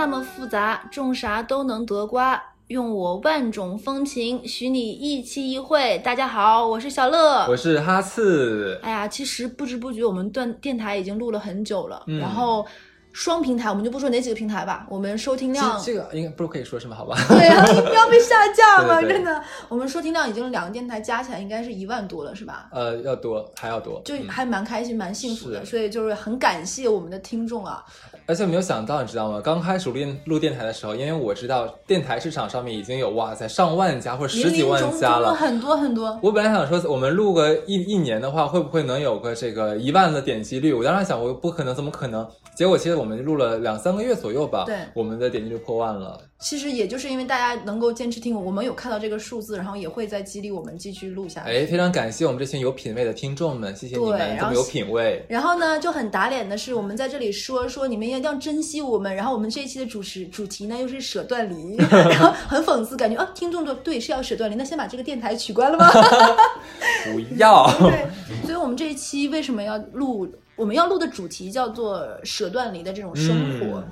那么复杂，种啥都能得瓜。用我万种风情，许你一期一会。大家好，我是小乐，我是哈次。哎呀，其实不知不觉我们断电台已经录了很久了，嗯然后双平台我们就不说哪几个平台吧，我们收听量这这个应该不是可以说什么？好吧，对啊，你不要被下架嘛，对对真的。我们收听量已经两个电台加起来应该是一万多了，是吧？呃，要多还要多，就嗯还蛮开心、蛮幸福的，所以就是很感谢我们的听众啊。而且没有想到，你知道吗？刚开始录电录电台的时候，因为我知道电台市场上面已经有哇塞上万家或者十几万家了。很多很多。我本来想说，我们录个一一年的话，会不会能有个这个一万的点击率？我当时想，我不可能，怎么可能？结果其实我们录了两三个月左右吧，对我们的点击率破万了。其实也就是因为大家能够坚持听我，我们有看到这个数字，然后也会在激励我们继续录下去。哎，非常感谢我们这群有品位的听众们，谢谢你们有品位。然后呢，就很打脸的是，我们在这里说说你们一定要珍惜我们。然后我们这一期的主持主题呢，又是舍断离，然后很讽刺，感觉啊，听众说对是要舍断离，那先把这个电台取关了吗？不要，对，所以我们这一期为什么要录？我们要录的主题叫做舍断离的这种生活。嗯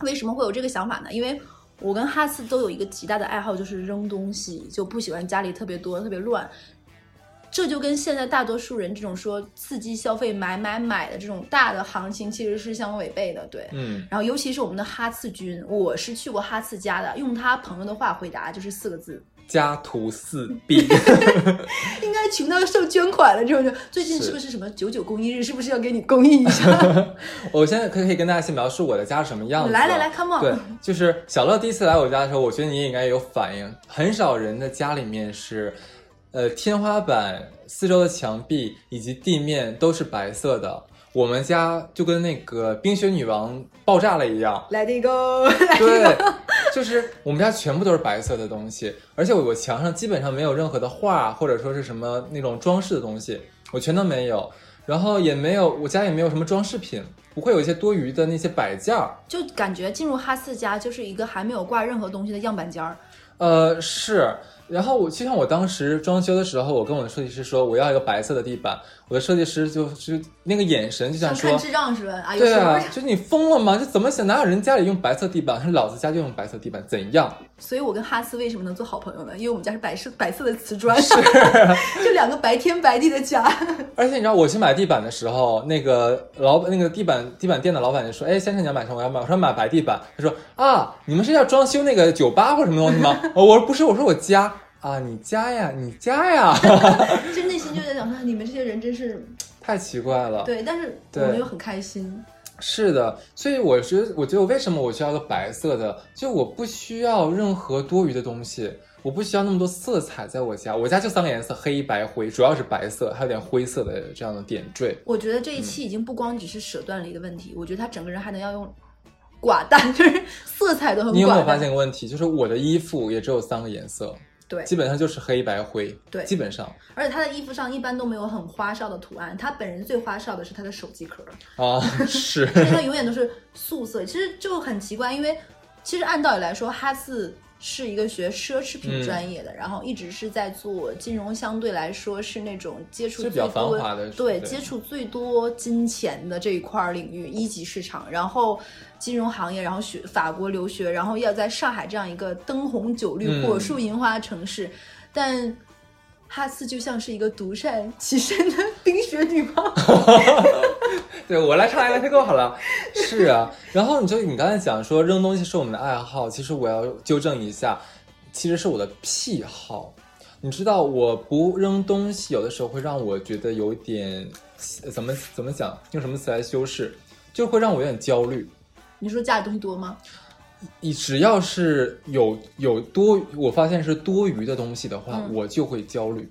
为什么会有这个想法呢？因为我跟哈斯都有一个极大的爱好，就是扔东西，就不喜欢家里特别多、特别乱。这就跟现在大多数人这种说刺激消费、买买买的这种大的行情其实是相违背的，对。嗯，然后尤其是我们的哈次君，我是去过哈次家的，用他朋友的话回答就是四个字：家徒四壁。应该穷到受捐款了。这种就最近是是不是什么九九公益日？是不是要给你公益一下？我现在可以可以跟大家先描述我的家是什么样子。来来来，come on。对，就是小乐第一次来我家的时候，我觉得你也应该有反应。很少人的家里面是，呃，天花板、四周的墙壁以及地面都是白色的。我们家就跟那个冰雪女王爆炸了一样，Let it go。对，就是我们家全部都是白色的东西，而且我我墙上基本上没有任何的画或者说是什么那种装饰的东西，我全都没有。然后也没有，我家也没有什么装饰品，不会有一些多余的那些摆件儿。就感觉进入哈斯家就是一个还没有挂任何东西的样板间儿。呃，是。然后我就像我当时装修的时候，我跟我的设计师说我要一个白色的地板，我的设计师就是那个眼神就像说智障是吧啊！有对啊，就是你疯了吗？就怎么想？哪有人家里用白色地板？老子家就用白色地板，怎样？所以我跟哈斯为什么能做好朋友呢？因为我们家是白色白色的瓷砖，是 就两个白天白地的家。而且你知道，我去买地板的时候，那个老板，那个地板地板店的老板就说：“哎，先生你要买什么？我要买。”我说买白地板。他说：“啊，你们是要装修那个酒吧或者什么东西吗？”哦我说不是，我说我家啊，你家呀，你家呀，就内心就在想说，你们这些人真是太奇怪了。对，但是我们又很开心。是的，所以我觉得，我觉得为什么我需要个白色的？就我不需要任何多余的东西，我不需要那么多色彩在我家。我家就三个颜色，黑白灰，主要是白色，还有点灰色的这样的点缀。我觉得这一期已经不光只是舍断离的问题，我觉得他整个人还能要用寡淡，就是色彩都很寡淡。你有没有发现一个问题？就是我的衣服也只有三个颜色，对，基本上就是黑白灰，对基本上而且他的衣服上一般都没有很花哨的图案，他本人最花哨的是他的手机壳。啊，是 因为它永远都是素色，其实就很奇怪，因为其实按道理来说，哈斯是一个学奢侈品嗯。专业的，然后一直是在做金融，相对来说是那种接触最是比较繁多华的对对。接触最多金钱的这一块儿领域，一级市场，然后金融行业，然后学法国留学，然后要在上海这样一个灯红酒绿、嗯。火树银花的城市，但。哈斯就像是一个独善其身的冰雪女王，对我来唱 LTGO 好了。是啊，然后你就你刚才讲说扔东西是我们的爱好，其实我要纠正一下，其实是我的癖好。你知道，我不扔东西，有的时候会让我觉得有点呃怎么怎么讲，用什么词来修饰，就会让我有点焦虑。你说家里东西多吗？你只要是有有多，我发现是多余的东西的话，嗯我就会焦虑。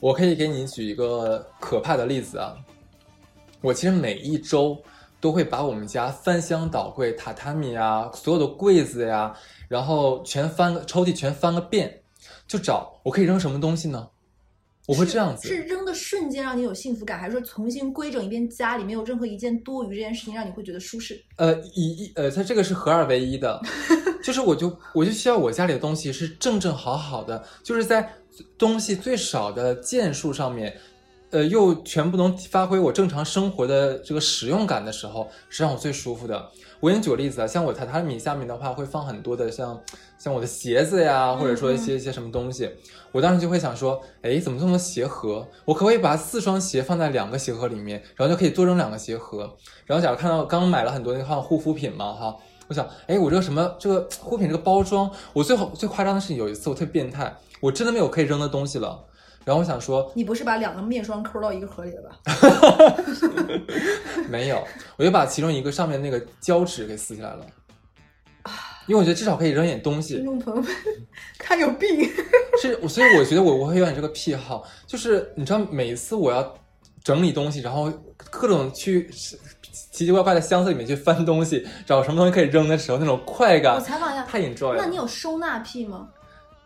我可以给你举一个可怕的例子啊，我其实每一周都会把我们家翻箱倒柜、榻榻米啊，所有的柜子呀，然后全翻个抽屉全翻个遍，就找我可以扔什么东西呢？我会这样子。是扔的瞬间让你有幸福感，还是说重新规整一遍家里没有任何一件多余这件事情让你会觉得舒适？呃，一一呃，它这个是合二为一的，就是我就我就需要我家里的东西是正正好好的，就是在东西最少的件数上面，呃，又全部能发挥我正常生活的这个使用感的时候，是让我最舒服的。我给你举个例子啊，像我榻榻米下面的话，会放很多的像像我的鞋子呀，或者说一些一些什么东西。我当时就会想说，哎，怎么这么多鞋盒？我可不可以把四双鞋放在两个鞋盒里面，然后就可以多扔两个鞋盒？然后假如看到刚买了很多那个护肤品嘛，哈，我想，哎，我这个什么这个护肤品这个包装，我最好最夸张的是有一次我特别变态，我真的没有可以扔的东西了。然后我想说，你不是把两个面霜抠到一个盒里了吧？没有，我就把其中一个上面那个胶纸给撕下来了，因为我觉得至少可以扔点东西听。众朋友们，他有病。是，所以我觉得我我会有点这个癖好，就是你知道，每一次我要整理东西，然后各种去奇奇怪怪的箱子里面去翻东西，找什么东西可以扔的时候，那种快感我采访一下，太 enjoy 了。那你有收纳癖吗？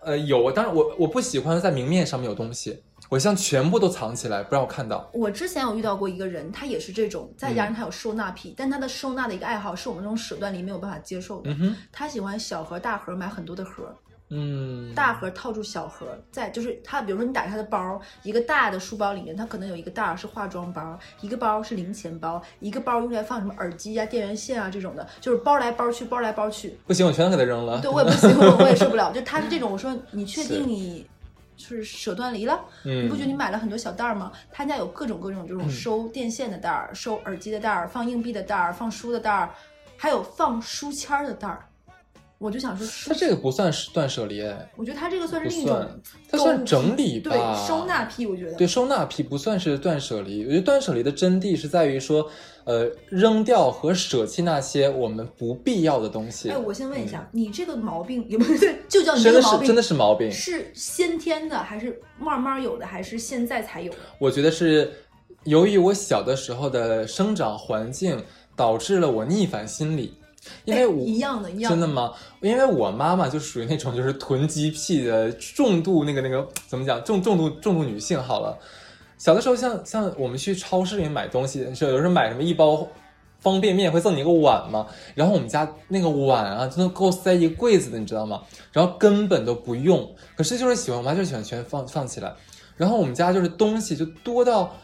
呃有，当然我我不喜欢在明面上面有东西，我希望全部都藏起来，不让我看到。我之前有遇到过一个人，他也是这种，再加上他有收纳癖，但他的收纳的一个爱好是我们这种手段里没有办法接受的。嗯，他喜欢小盒、大盒，买很多的盒，嗯，大盒套住小盒，再就是他，比如说你打开他的包，一个大的书包里面，它可能有一个袋儿是化妆包，一个包是零钱包，一个包用来放什么耳机啊、电源线啊这种的，就是包来包去，包来包去。不行，我全都给它扔了。对我也不行，我我也受不了。就他是这种，我说你确定你是舍断离了？你不觉得嗯，你买了很多小袋儿吗？他家有各种各种这种收电线的袋儿、收耳机的袋儿、放硬币的袋儿、放书的袋儿，还有放书签儿的袋儿。我就想说书它，这个不算是断舍离，哎，我觉得他这个算是另一种算，它算整理吧，对收纳癖，我觉得。对收纳癖不算是断舍离，我觉得断舍离的真谛是在于说，呃，扔掉和舍弃那些我们不必要的东西。哎，我先问一下，你这个毛病也不对，就叫你这个毛病，真的是毛病，是先天的，还是慢慢有的，还是现在才有的？我觉得是由于我小的时候的生长环境导致了我逆反心理，因为一样的，一样的。真的吗？因为我妈妈就属于那种就是囤积癖的重度那个那个怎么讲重重度重度女性。好了，小的时候像像我们去超市里面买东西，是有时候买什么一包方便面会赠你一个碗嘛，然后我们家那个碗啊，真的够塞一柜子的，你知道吗？然后根本都不用，可是就是喜欢，我妈就喜欢全放放起来，然后我们家就是东西就多到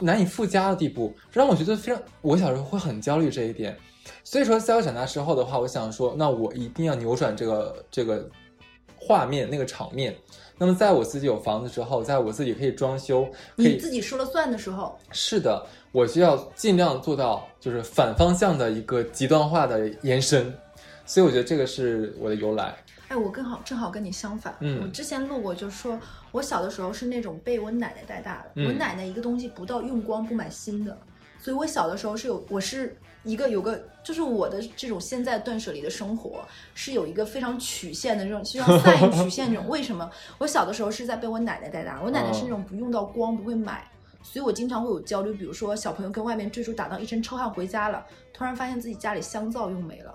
难以附加的地步，让我觉得非常，我小时候会很焦虑这一点。所以说，在我长大之后的话，我想说，那我一定要扭转这个这个画面，那个场面。那么，在我自己有房子之后，在我自己可以装修，可你以自己说了算的时候，是的，我就要尽量做到就是反方向的一个极端化的延伸。所以我觉得这个是我的由来。哎，我更好，正好跟你相反。嗯我之前录过，就是说我小的时候是那种被我奶奶带大的。嗯我奶奶一个东西不到用光不买新的，所以我小的时候是有，我是一个有个，就是我的这种现在断舍离的生活是有一个非常曲线的这种，就像赛因曲线这种。为什么？我小的时候是在被我奶奶带大，我奶奶是那种不用到光不会买。所以我经常会有焦虑，比如说小朋友跟外面追逐打到一身臭汗回家了，突然发现自己家里香皂用没了，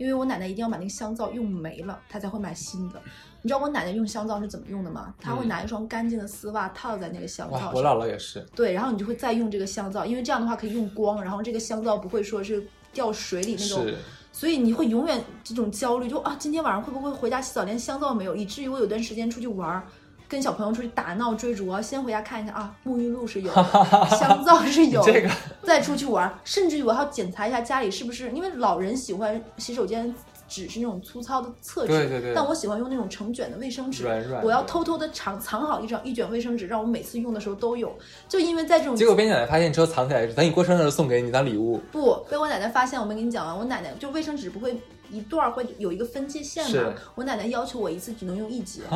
因为我奶奶一定要把那个香皂用没了，她才会买新的。你知道我奶奶用香皂是怎么用的吗？她会嗯拿一双干净的丝袜套在那个香皂，上，我姥姥也是，对，然后你就会再用这个香皂，因为这样的话可以用光，然后这个香皂不会说是掉水里那种，所以你会永远这种焦虑，就啊今天晚上会不会回家洗澡连香皂没有，以至于我有段时间出去玩儿。跟小朋友出去打闹追逐，啊先回家看一下啊，沐浴露是有的，香皂是有的，这个再出去玩儿，甚至于我还要检查一下家里是不是，因为老人喜欢洗手间纸是那种粗糙的厕纸，对对对但我喜欢用那种成卷的卫生纸，软软我要偷偷的藏藏好一张一卷卫生纸，让我每次用的时候都有。就因为在这种结果被你奶奶发现之后藏起来，等你过生日的时候送给你当礼物。不被我奶奶发现，我没跟你讲完，我奶奶就卫生纸不会一段儿会有一个分界线是嘛，我奶奶要求我一次只能用一节。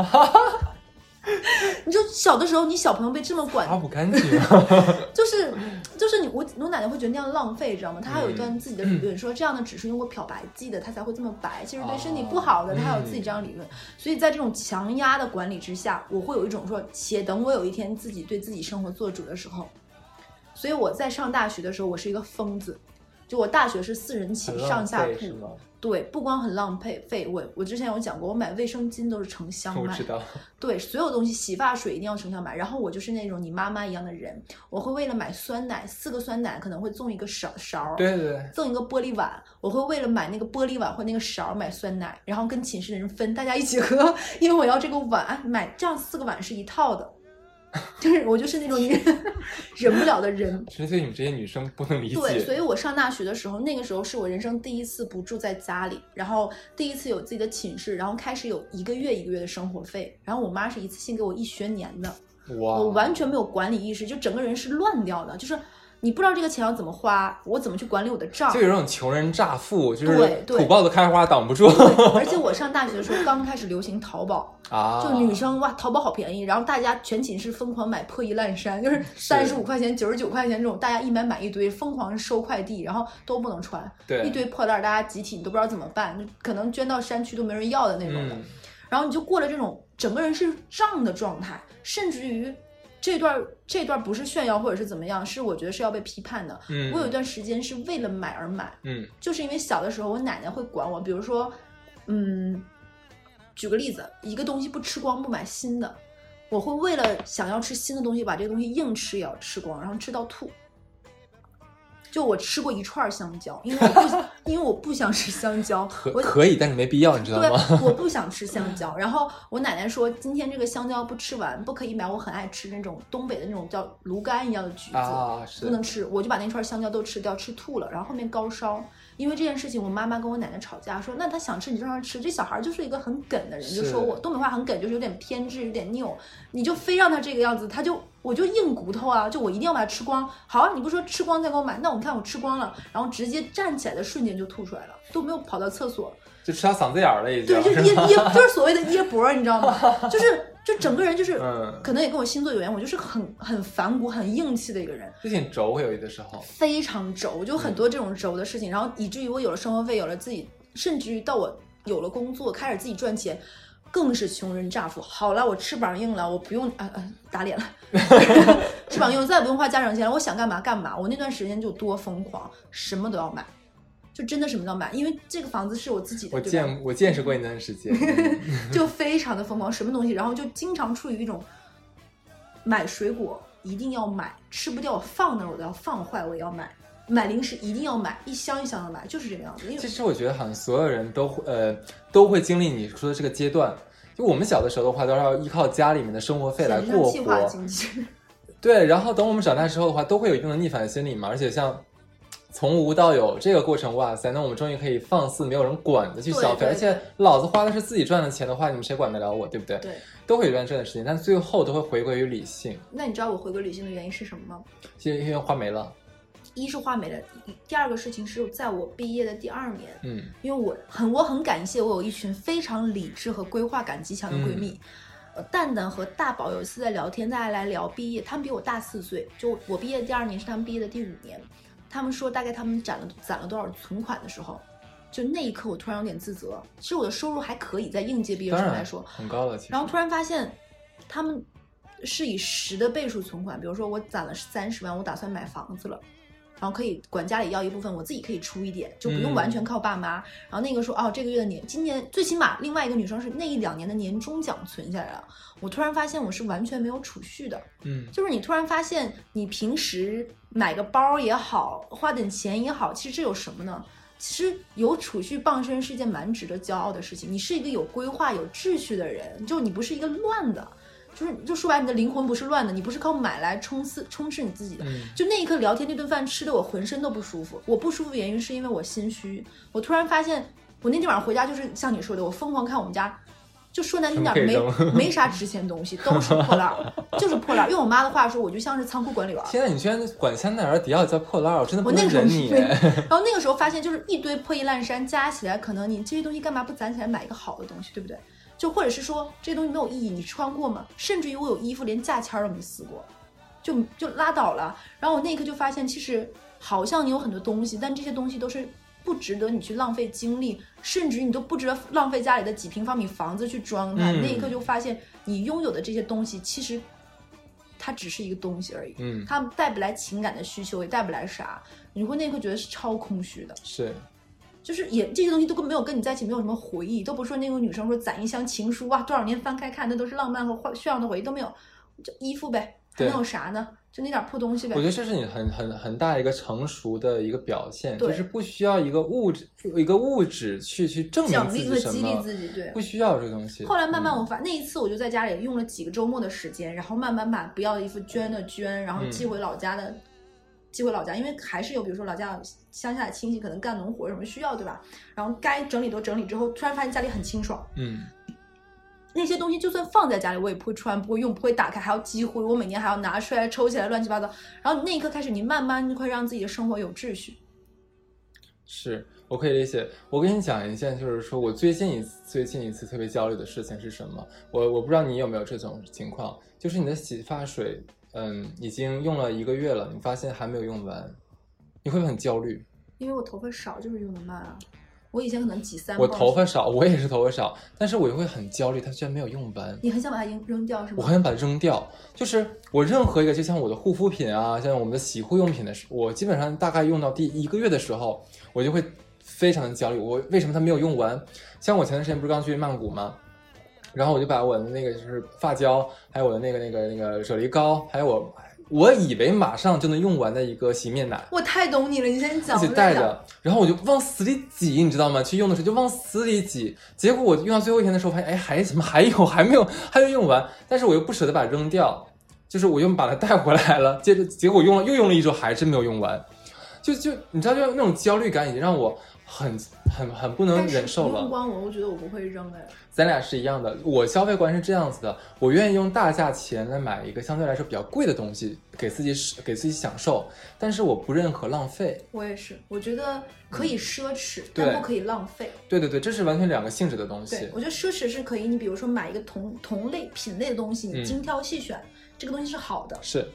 你就小的时候，你小朋友被这么管擦不干净啊，就是就是你我我奶奶会觉得那样浪费，知道吗？她还有一嗯段自己的理论，说这样的只是用过漂白剂的，它才会这么白，其实对身体不好的，哦她还有自己这样理论。所以在这种强压的管理之下，我会有一种说，且等我有一天自己对自己生活做主的时候，所以我在上大学的时候，我是一个疯子。就我大学是四人寝上下铺？对，不光很浪费费，我我之前有讲过，我买卫生巾都是成箱买我知，道，对，所有东西，洗发水一定要成箱买。然后我就是那种你妈妈一样的人，我会为了买酸奶，四个酸奶可能会赠一个勺勺，对对对，赠一个玻璃碗。我会为了买那个玻璃碗或那个勺买酸奶，然后跟寝室的人分，大家一起喝，因为我要这个碗，买这样四个碗是一套的。就是我就是那种 忍不了的人。其实对你们这些女生不能理解。对，所以我上大学的时候，那个时候是我人生第一次不住在家里，然后第一次有自己的寝室，然后开始有一个月一个月的生活费，然后我妈是一次性给我一学年的，我完全没有管理意识，就整个人是乱掉的，就是。你不知道这个钱要怎么花，我怎么去管理我的账？就有种穷人乍富，就是土包子开花挡不住。而且我上大学的时候刚开始流行淘宝啊，就女生哇，淘宝好便宜，然后大家全寝室疯狂买破衣烂衫，就是 三十五块钱、九十九块钱这种，大家一买买一堆，疯狂收快递，然后都不能穿，对，一堆破烂，大家集体你都不知道怎么办，可能捐到山区都没人要的那种的。然后你就过了这种整个人是胀的状态，甚至于。这段这段不是炫耀或者是怎么样，是我觉得是要被批判的。嗯，我有一段时间是为了买而买。嗯，就是因为小的时候我奶奶会管我，比如说，嗯，举个例子，一个东西不吃光不买新的，我会为了想要吃新的东西，把这个东西硬吃也要吃光，然后吃到吐。就我吃过一串香蕉，因为我不因为我不想吃香蕉，可可以，但是没必要，你知道吗？对，我不想吃香蕉。然后我奶奶说，今天这个香蕉不吃完，不可以买。我很爱吃那种东北的那种叫芦柑一样的橘子，不能吃。我就把那串香蕉都吃掉，吃吐了。然后后面高烧，因为这件事情，我妈妈跟我奶奶吵架，说那她想吃你就让她吃。这小孩就是一个很梗的人，就说我东北话很梗，就是有点偏执，有点拗。你就非让他这个样子，他就。我就硬骨头啊，就我一定要把它吃光。好，你不说吃光再给我买，那我看我吃光了，然后直接站起来的瞬间就吐出来了，都没有跑到厕所，就吃到嗓子眼儿了已经。对，就噎噎，就是所谓的噎脖，你知道吗？就是 就整个人就是，可能也跟我星座有缘，我就是很很反骨、很硬气的一个人，就挺轴，有的时候非常轴，就很多这种轴的事情，然后以至于我有了生活费，有了自己，甚至于到我有了工作，开始自己赚钱。更是穷人乍富。好了，我翅膀硬了，我不用啊啊打脸了，翅膀硬，再也不用花家长钱了。我想干嘛干嘛。我那段时间就多疯狂，什么都要买，就真的什么都要买，因为这个房子是我自己的。我见我见识过你那段时间，就非常的疯狂，什么东西，然后就经常处于一种买水果一定要买，吃不掉放那儿我都要放坏，我也要买。买零食一定要买一箱一箱的买，就是这个样子。其实我觉得好像所有人都会呃都会经历你说的这个阶段。就我们小的时候的话，都是要依靠家里面的生活费来过活。对，然后等我们长大之后的话，都会有一定的逆反心理嘛。而且像从无到有这个过程，哇塞，那我们终于可以放肆没有人管的去消费，而且老子花的是自己赚的钱的话，你们谁管得了我，对不对？对，都会有一段这段时间，但最后都会回归于理性。那你知道我回归理性的原因是什么吗？因为因为花没了。一是画美的，第二个事情是在我毕业的第二年，嗯，因为我很我很感谢我有一群非常理智和规划感极强的闺蜜，呃，蛋蛋和大宝有一次在聊天，大家来聊毕业，他们比我大四岁，就我毕业的第二年是他们毕业的第五年，他们说大概他们攒了攒了多少存款的时候，就那一刻我突然有点自责，其实我的收入还可以，在应届毕业生来说很高了，然后突然发现他们是以十的倍数存款，比如说我攒了三十万，我打算买房子了。然后可以管家里要一部分，我自己可以出一点，就不用完全靠爸妈。然后那个说，哦，这个月的年，今年最起码另外一个女生是那一两年的年终奖存下来了。我突然发现我是完全没有储蓄的，嗯，就是你突然发现你平时买个包也好，花点钱也好，其实这有什么呢？其实有储蓄傍身是一件蛮值得骄傲的事情。你是一个有规划、有秩序的人，就你不是一个乱的。就是，就说白，你的灵魂不是乱的，你不是靠买来充刺充斥你自己的。就那一刻聊天，那顿饭吃的我浑身都不舒服。我不舒服原因是因为我心虚。我突然发现，我那天晚上回家就是像你说的，我疯狂看我们家，就说难听点，没没啥值钱东西，都是破烂，就是破烂。用我妈的话说，我就像是仓库管理员。天呐，你居然管香奈儿、迪奥叫破烂，我真的我那个时候你。然后那个时候发现，就是一堆破衣烂衫加起来，可能你这些东西干嘛不攒起来买一个好的东西，对不对？就或者是说这些东西没有意义，你穿过吗？甚至于我有衣服连价签都没撕过，就就拉倒了。然后我那一刻就发现，其实好像你有很多东西，但这些东西都是不值得你去浪费精力，甚至于你都不值得浪费家里的几平方米房子去装它。那一刻就发现，你拥有的这些东西其实它只是一个东西而已，嗯，它带不来情感的需求，也带不来啥。你会那一刻觉得是超空虚的，是。就是也这些东西都跟没有跟你在一起没有什么回忆，都不是说那个女生说攒一箱情书哇，多少年翻开看那都是浪漫和炫耀的回忆都没有，就衣服呗，还能有啥呢？就那点破东西呗我觉。得这是你很很很大一个成熟的一个表现，对就是不需要一个物质一个物质去去证明自奖励和激励自己，对不。需要这个东西。后来慢慢嗯我发，那一次我就在家里用了几个周末的时间，然后慢慢把不要的衣服捐的捐，然后嗯寄回老家的、寄回老家，因为还是有比如说老家有乡下的亲戚可能干农活什么需要，对吧？然后该整理都整理之后，突然发现家里很清爽，嗯，那些东西就算放在家里，我也不会穿，不会用，不会打开，还要积灰，我每年还要拿出来抽起来，乱七八糟。然后那一刻开始，你慢慢就会让自己的生活有秩序。是我可以理解。我跟你讲一件，就是说我最近一次最近一次特别焦虑的事情是什么？我我不知道你有没有这种情况，就是你的洗发水，嗯，已经用了一个月了，你发现还没有用完，你会不会很焦虑？因为我头发少，就是用的慢啊。我以前可能挤三我头发少，我也是头发少，但是我就会很焦虑，它居然没有用完。你很想把它扔扔掉是吗？我很想把它扔掉。就是我任何一个，就像我的护肤品啊，像我们的洗护用品的时，我基本上大概用到第一个月的时候，我就会非常的焦虑。我为什么它没有用完？像我前段时间不是刚去曼谷吗？然后我就把我的那个就是发胶，还有我的那个那个那个啫喱膏，还有我我以为马上就能用完的一个洗面奶，我太懂你了，你先讲。一起带着，然后我就往死里挤，你知道吗？去用的时候就往死里挤，结果我用到最后一天的时候，发现哎，还怎么还有还没有还没有用完，但是我又不舍得把它扔掉，就是我又把它带回来了，接着结果用了又用了一周，还是没有用完，就就你知道，就那种焦虑感已经让我很很很不能忍受了。不用光我，我觉得我不会扔哎。咱俩是一样的，我消费观是这样子的，我愿意用大价钱来买一个相对来说比较贵的东西，给自己使给自己享受，但是我不认可浪费。我也是，我觉得可以奢侈，嗯但不可以浪费。对对对，这是完全两个性质的东西对，。我觉得奢侈是可以，你比如说买一个同同类品类的东西，嗯你精挑细选，这个东西是好的。是，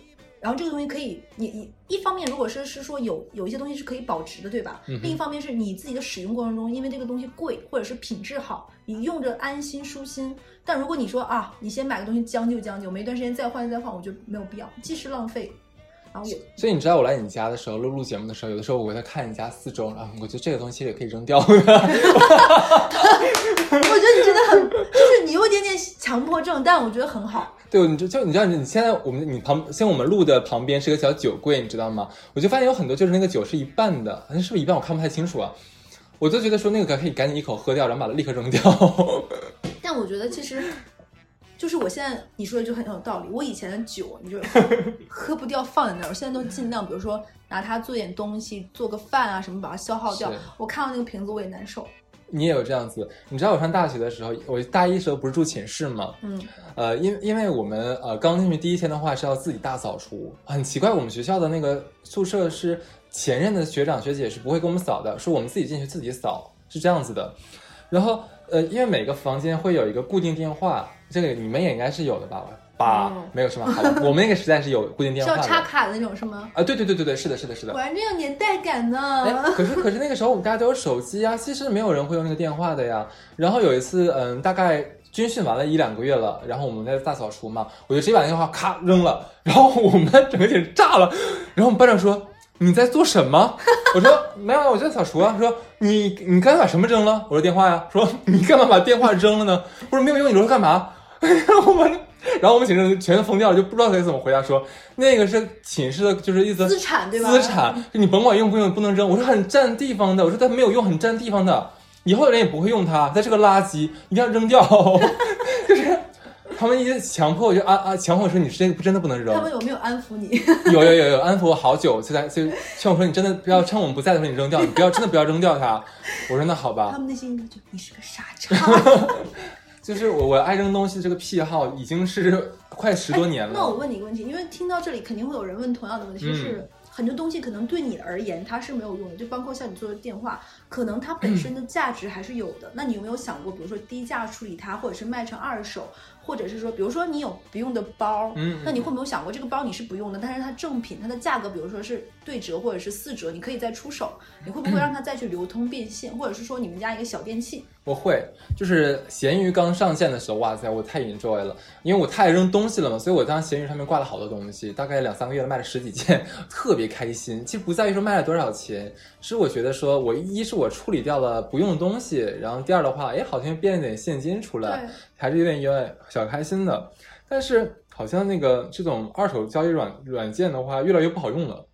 然后这个东西可以，你你一方面如果是是说有有一些东西是可以保值的，对吧？嗯另一方面是你自己的使用过程中，因为这个东西贵或者是品质好，你用着安心舒心。但如果你说啊，你先买个东西将就将就，没一段时间再换再换，我觉得没有必要，既是浪费，然后也所以你知道我来你家的时候录录节目的时候，有的时候我会在看你家四周啊，我觉得这个东西也可以扔掉。我 觉得你真的很，就是你有一点点强迫症，但我觉得很好。对，你就就你知道你现在我们你旁现在我们录的旁边是个小酒柜，你知道吗？我就发现有很多就是那个酒是一半的，好像是不是一半？我看不太清楚啊。我就觉得说那个可以赶紧一口喝掉，然后把它立刻扔掉。但我觉得其实，就是我现在你说的就很有道理。我以前的酒，你就喝喝不掉放在那儿，我现在都尽量，比如说拿它做点东西，做个饭啊什么，把它消耗掉。我看到那个瓶子我也难受。你也有这样子？你知道我上大学的时候，我大一时候不是住寝室吗？嗯，呃，因因为我们呃刚进去第一天的话是要自己大扫除，很奇怪，我们学校的那个宿舍是前任的学长学姐是不会给我们扫的，是我们自己进去自己扫，是这样子的。然后呃，因为每个房间会有一个固定电话，这个你们也应该是有的吧？吧，嗯没有是吧，我们那个时代是有固定电话是要。插卡的那种是吗？啊，对对对对对，是的，是的，是的。果然真有年代感哎，呢。可是可是那个时候我们大家都有手机啊，其实没有人会用那个电话的呀。然后有一次，嗯，大概军训完了一两个月了，然后我们在大扫除嘛，我就直接把那电话咔扔了，然后我们整个寝室炸了。然后我们班长说：“你在做什么？” 我说：“没有，我就在扫除啊。”他说：“你你刚才把什么扔了？”我说：“电话呀。”说：“你干嘛把电话扔了呢？”我说：“没有用，你扔它干嘛？” 然后我们。然后我们寝室全都疯掉了，就不知道该怎么回答说，那个是寝室的，就是意思资产对吧？资产，就你甭管用不用，不能扔。我说很占地方的，我说它没有用，很占地方的，以后的人也不会用它，它是个垃圾，一定要扔掉。就是他们一直强迫我就啊啊，强迫我说你这个真的不能扔他。们有没有安抚你？有有有有安抚我好久，就在就劝我说你真的不要趁我们不在的时候你扔掉，你不要真的不要扔掉它。我说那好吧他，们内心就你是个傻叉。就是我我爱扔东西这个癖好已经是 快十多年哎那我。问你一个问题，因为听到这里肯定会有人问同样的问题，就是嗯很多东西可能对你而言它是没有用的，就包括像你做的电话，可能它本身的价值还是有的。那你有没有想过，比如说低价处理它，或者是卖成二手，或者是说，比如说你有不用的包，嗯那你会没有想过这个包你是不用的，但是它正品，它的价格比如说是对折或者是四折，你可以再出手，你会不会让它再去流通变现，或者是说你们家一个小电器，我会，就是闲鱼刚上线的时候，哇塞，我太 enjoy 了，因为我太爱扔东西了嘛，所以我当时闲鱼上面挂了好多东西，大概两三个月了，卖了十几件，特别开心。其实不在于说卖了多少钱，是我觉得说我一是我处理掉了不用的东西，然后第二的话，哎，好像变了点现金出来，还是有点有点小开心的。但是好像那个这种二手交易软软件的话，越来越不好用了，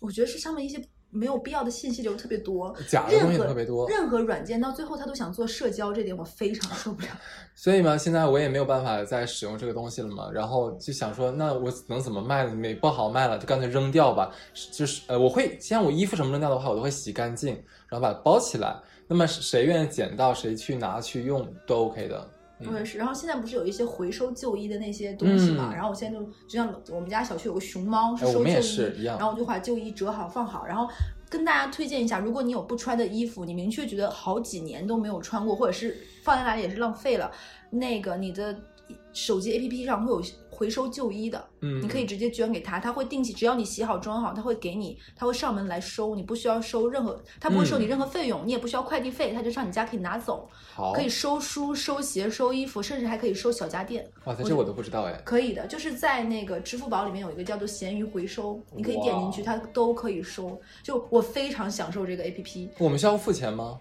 我觉得是上面一些没有必要的信息流特别多，假的东西特别多。任何软件到最后他都想做社交，这点我非常受不了。所以嘛，现在我也没有办法再使用这个东西了嘛，然后就想说，那我能怎么卖呢？没不好卖了，就干脆扔掉吧。就是呃，我会像我衣服什么扔掉的话，我都会洗干净，然后把它包起来。那么谁愿意捡到，谁去拿去用都 OK 的。我也是。然后现在不是有一些回收旧衣的那些东西嘛？嗯然后我现在就就像我们家小区有个熊猫是收旧衣，是一样然后我就把旧衣折好放好，然后跟大家推荐一下，如果你有不穿的衣服，你明确觉得好几年都没有穿过，或者是放在那里也是浪费了，那个你的手机 APP 上会有回收旧衣的，嗯，你可以直接捐给他，他会定期，只要你洗好装好，他会给你，他会上门来收，你不需要收任何，他不会收你任何费用，你也不需要快递费，他就上你家可以拿走，好，可以收书、收鞋、收衣服，甚至还可以收小家电。哇塞，这我都不知道哎。可以的，就是在那个支付宝里面有一个叫做闲鱼回收，你可以点进去，它都可以收。就我非常享受这个 A P P，我们需要付钱吗？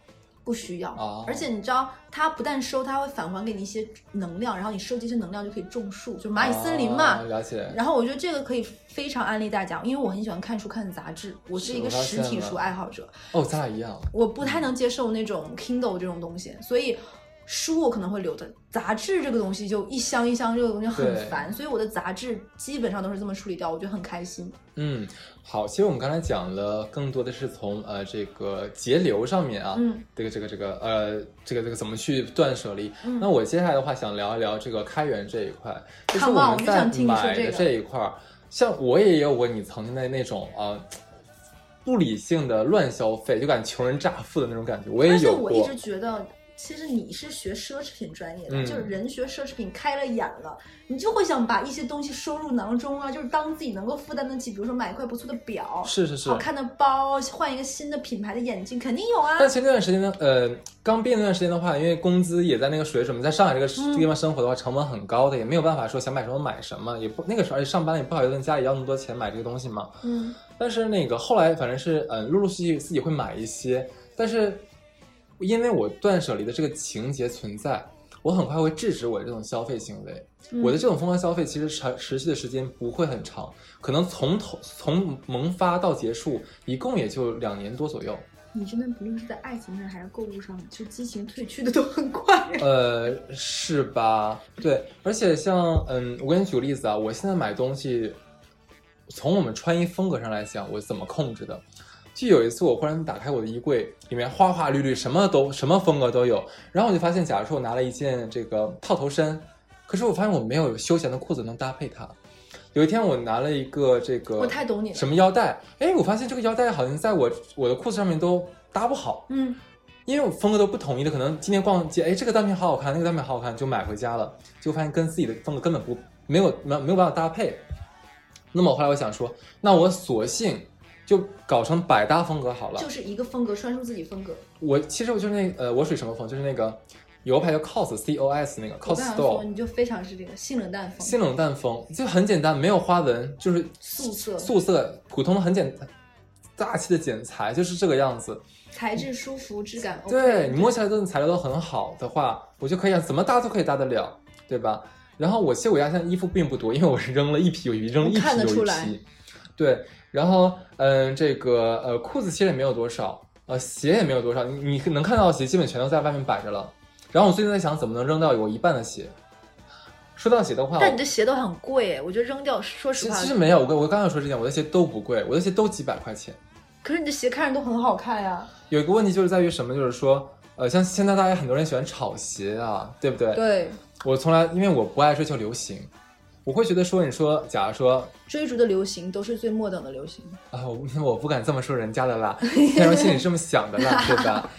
不需要。啊而且你知道，它不但收，它会返还给你一些能量，然后你收集一些能量就可以种树，就蚂蚁森林嘛。啊了解。然后我觉得这个可以非常安利大家，因为我很喜欢看书、看杂志，我是一个实体书爱好者。哦，咱俩一样。我不太能接受那种 Kindle 这种东西，所以书我可能会留着。杂志这个东西就一箱一箱，这个东西很烦，所以我的杂志基本上都是这么处理掉，我觉得很开心。嗯，好，其实我们刚才讲了，更多的是从呃这个节流上面啊，嗯，这个这个这个呃这个这个怎么去断舍离。嗯那我接下来的话想聊一聊这个开源这一块，就是我们在买的这一块儿，像我也有过你曾经的那种啊。不理性的乱消费，就感觉穷人乍富的那种感觉，我也有过。而且我一直觉得，其实你是学奢侈品专业的，嗯就是人学奢侈品开了眼了，你就会想把一些东西收入囊中啊，就是当自己能够负担得起，比如说买一块不错的表，是是是好，看的包，换一个新的品牌的眼镜，肯定有啊。但前那段时间呢，呃，刚毕业那段时间的话，因为工资也在那个水准，在上海这个嗯地方生活的话，成本很高的，也没有办法说想买什么买什么，也不那个时候而且上班也不好意思问家里要那么多钱买这个东西嘛。嗯，但是那个后来反正是嗯、呃陆陆续续自己会买一些，但是因为我断舍离的这个情节存在，我很快会制止我的这种消费行为。嗯我的这种疯狂消费其实持持续的时间不会很长，可能从头从萌发到结束，一共也就两年多左右。你真的不论是在爱情上还是购物上，就激情褪去的都很快。呃，是吧？对，而且像嗯，我给你举个例子啊，我现在买东西，从我们穿衣风格上来讲，我怎么控制的？就有一次，我忽然打开我的衣柜，里面花花绿绿，什么都什么风格都有。然后我就发现，假如说我拿了一件这个套头衫，可是我发现我没有休闲的裤子能搭配它。有一天，我拿了一个这个我太懂你了什么腰带，哎，我发现这个腰带好像在我我的裤子上面都搭不好。嗯，因为我风格都不统一的，可能今天逛街，哎，这个单品好好看，那个单品好好看，就买回家了，就发现跟自己的风格根本不没有没有没有办法搭配。那么后来我想说，那我索性就搞成百搭风格好了。就是一个风格，穿出自己风格。我其实我就是那呃，我属于什么风？就是那个有个牌叫 COS C O S 那个我 COS，Store 你就非常是这个性冷淡风，性冷淡风，就很简单，没有花纹，就是素色素色，普通的很简单大气的剪裁，就是这个样子。材质舒服，质感 OK。对你摸起来的材料都很好的话，我就可以怎么搭都可以搭得了，对吧？然后我其实我家现在衣服并不多，因为我是扔了一批有一批，扔了一批看得有一批。对，然后嗯，这个呃裤子其实也没有多少，呃鞋也没有多少，你你能看到的鞋基本全都在外面摆着了。然后我最近在想怎么能扔掉我一半的鞋。说到鞋的话，但你的鞋都很贵哎，我觉得扔掉，说实话，其实没有，我跟我刚要说这点，我的鞋都不贵，我的鞋都几百块钱。可是你的鞋看着都很好看呀。有一个问题就是在于什么？就是说，呃，像现在大家很多人喜欢炒鞋啊，对不对？对，我从来因为我不爱追求流行，我会觉得说，你说，假如说追逐的流行都是最末等的流行。啊，我 我不敢这么说人家的啦，但是心里是这么想的啦，对吧？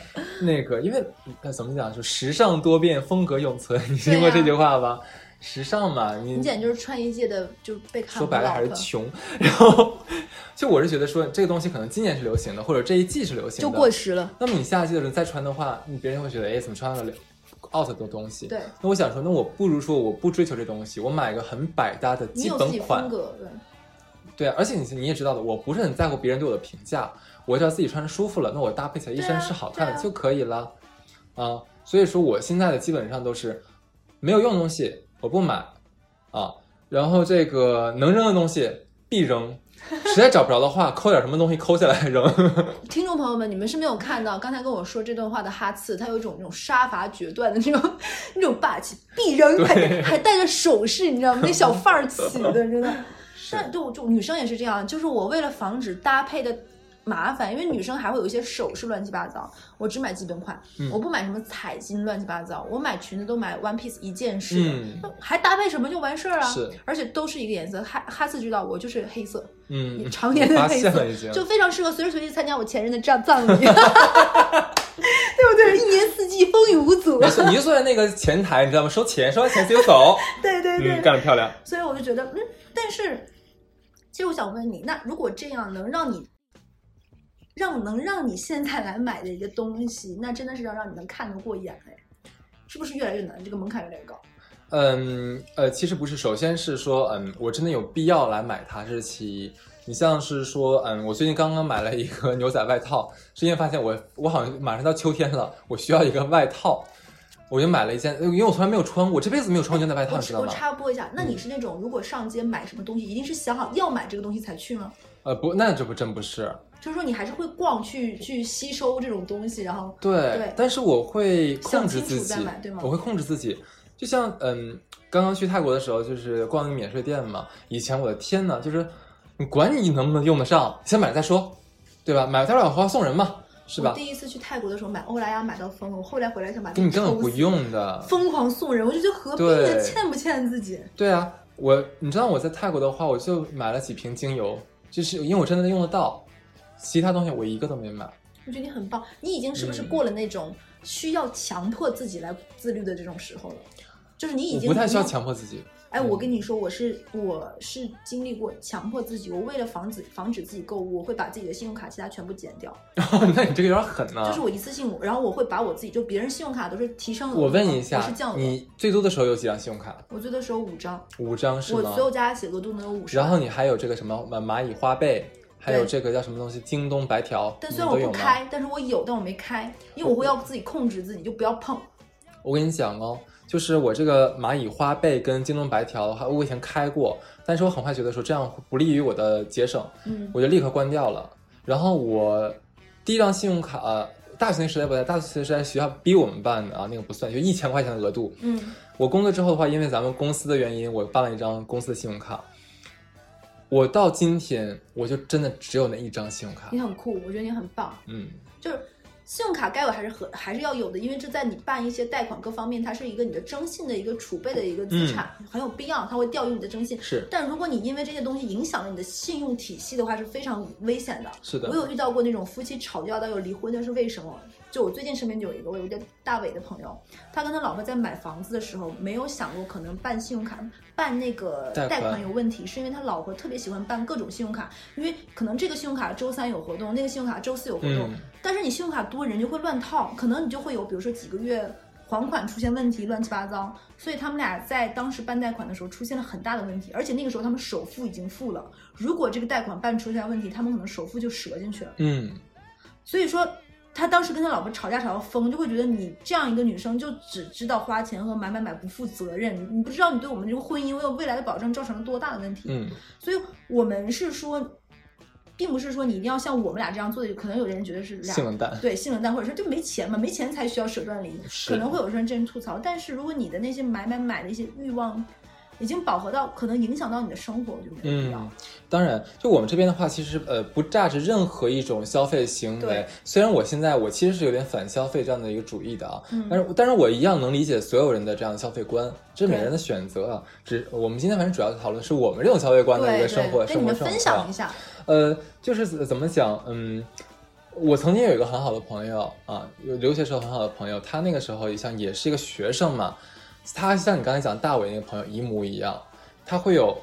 那个，因为呃怎么讲，就时尚多变，风格永存，你听过这句话吧？时尚嘛，你你简直就是穿衣界的就被看说白了还是穷，然后 就我是觉得说这个东西可能今年是流行的，或者这一季是流行的，就过时了。那么你下季的时候再穿的话，你别人会觉得，哎，怎么穿了 out 的东西？对，那我想说，那我不如说我不追求这东西，我买个很百搭的基本款风。格，对。而且你你也知道的，我不是很在乎别人对我的评价，我只要自己穿着舒服了，那我搭配起来一身是好看的就可以了。啊，所以说我现在的基本上都是没有用的东西我不买，啊，然后这个能扔的东西必扔，实在找不着的话，抠点什么东西抠下来扔。听众朋友们，你们是没有看到刚才跟我说这段话的哈次，他有一种那种杀伐决断的那种那种霸气，必扔，还还带着手势，你知道吗？那小范儿起的，真的。但就就女生也是这样，就是我为了防止搭配的麻烦，因为女生还会有一些首饰乱七八糟，我只买基本款，我不买什么彩金乱七八糟，我买裙子都买 one piece 一件式的，嗯还搭配什么就完事儿啊。是，而且都是一个颜色。哈哈斯知道我就是黑色，嗯，常年的黑色就非常适合随时随地参加我前任的葬葬礼，对不对？一年四季风雨无阻。没错，你就坐在那个前台，你知道吗？收钱，收完钱自由走。对对对，嗯，干得漂亮。所以我就觉得，嗯，但是，其实我想问你，那如果这样能让你，让能让你现在来买的一个东西，那真的是要让你能看得过眼哎，是不是越来越难？这个门槛越来越高。嗯，呃，其实不是，首先是说，嗯，我真的有必要来买它，这是其一。你像是说，嗯，我最近刚刚买了一个牛仔外套，是因为发现我我好像马上到秋天了，我需要一个外套，我就买了一件，因为我从来没有穿过，我这辈子没有穿过牛仔外套，知道吗？插播一下，那你是那种如果上街买什么东西，一定是想好要买这个东西才去吗？呃，不，那这不真不是。就是说你还是会逛去去吸收这种东西，然后对，对但是我会控制自己对吗，我会控制自己。就像嗯，刚刚去泰国的时候，就是逛那个免税店嘛。以前我的天呐，就是你管你能不能用得上，先买了再说，对吧？买大不了花送人嘛，是吧我？第一次去泰国的时候买欧莱雅买到疯了，我后来回来想把你根本不用的。疯狂送人，我就觉得何必对呢？欠不欠自己？对啊，我你知道我在泰国的话，我就买了几瓶精油，就是因为我真的用得到，其他东西我一个都没买。我觉得你很棒，你已经是不是嗯过了那种需要强迫自己来自律的这种时候了？就是你已经不太需要强迫自己。哎，我跟你说，我是我是经历过强迫自己，我为了防止防止自己购物，我会把自己的信用卡其他全部减掉，那你这个有点狠呢、就是我一次性，然后我会把我自己就别人信用卡都是提升额我问一下我是降，你最多的时候有几张信用卡？我最多时候五张，五张是吗我所？有加起来额度能有五十，然后你还有这个什么蚂蚂蚁花呗，还有这个叫什么东西，京东白条，但虽然我？不开，但是我有，但我没开，因为我会要自己控制自己，就不要碰。我跟你讲哦，就是我这个蚂蚁花呗跟京东白条的话，我以前开过，但是我很快觉得说这样不利于我的节省，嗯，我就立刻关掉了。然后我第一张信用卡，呃大学那时代不在，大学时代学校逼我们办的啊，那个不算，就一千块钱的额度。嗯，我工作之后的话，因为咱们公司的原因，我办了一张公司的信用卡。我到今天，我就真的只有那一张信用卡你。很酷，我觉得你很棒。嗯，就是信用卡该有还是和还是要有的，因为这在你办一些贷款各方面，它是一个你的征信的一个储备的一个资产，很有必要，它会调用你的征信。是但如果你因为这些东西影响了你的信用体系的话，是非常危险的。是的我，有遇到过那种夫妻吵架到要离婚的，是为什么？就我最近身边就有一个，我有一个大伟的朋友，他跟他老婆在买房子的时候，没有想过可能办信用卡、办那个贷款贷款有问题，是因为他老婆特别喜欢办各种信用卡，因为可能这个信用卡周三有活动，那个信用卡周四有活动，嗯但是你信用卡多，人就会乱套，可能你就会有，比如说几个月还款出现问题，乱七八糟。所以他们俩在当时办贷款的时候出现了很大的问题，而且那个时候他们首付已经付了，如果这个贷款办出现问题，他们可能首付就折进去了。嗯，所以说，他当时跟他老婆吵架吵到疯，就会觉得你这样一个女生就只知道花钱和买买买，不负责任，你你不知道你对我们这个婚姻为未来的保障造成了多大的问题。嗯，所以我们是说，并不是说你一定要像我们俩这样做的，可能有的人觉得是俩性冷淡。对性冷淡，或者说就没钱嘛，没钱才需要舍断离，可能会有人这人吐槽。但是如果你的那些买买买的一些欲望已经饱和到可能影响到你的生活，我就没有必要。嗯，当然，就我们这边的话，其实呃不榨着任何一种消费行为。虽然我现在我其实是有点反消费这样的一个主义的啊，嗯但是但是我一样能理解所有人的这样的消费观，这是每个人的选择啊。只我们今天反正主要讨论是我们这种消费观的一个生活生活分享一。下。呃，就是怎怎么讲，嗯，我曾经有一个很好的朋友啊，有留学时候很好的朋友，他那个时候也像也是一个学生嘛，他像你刚才讲大伟那个朋友一模一样，他会有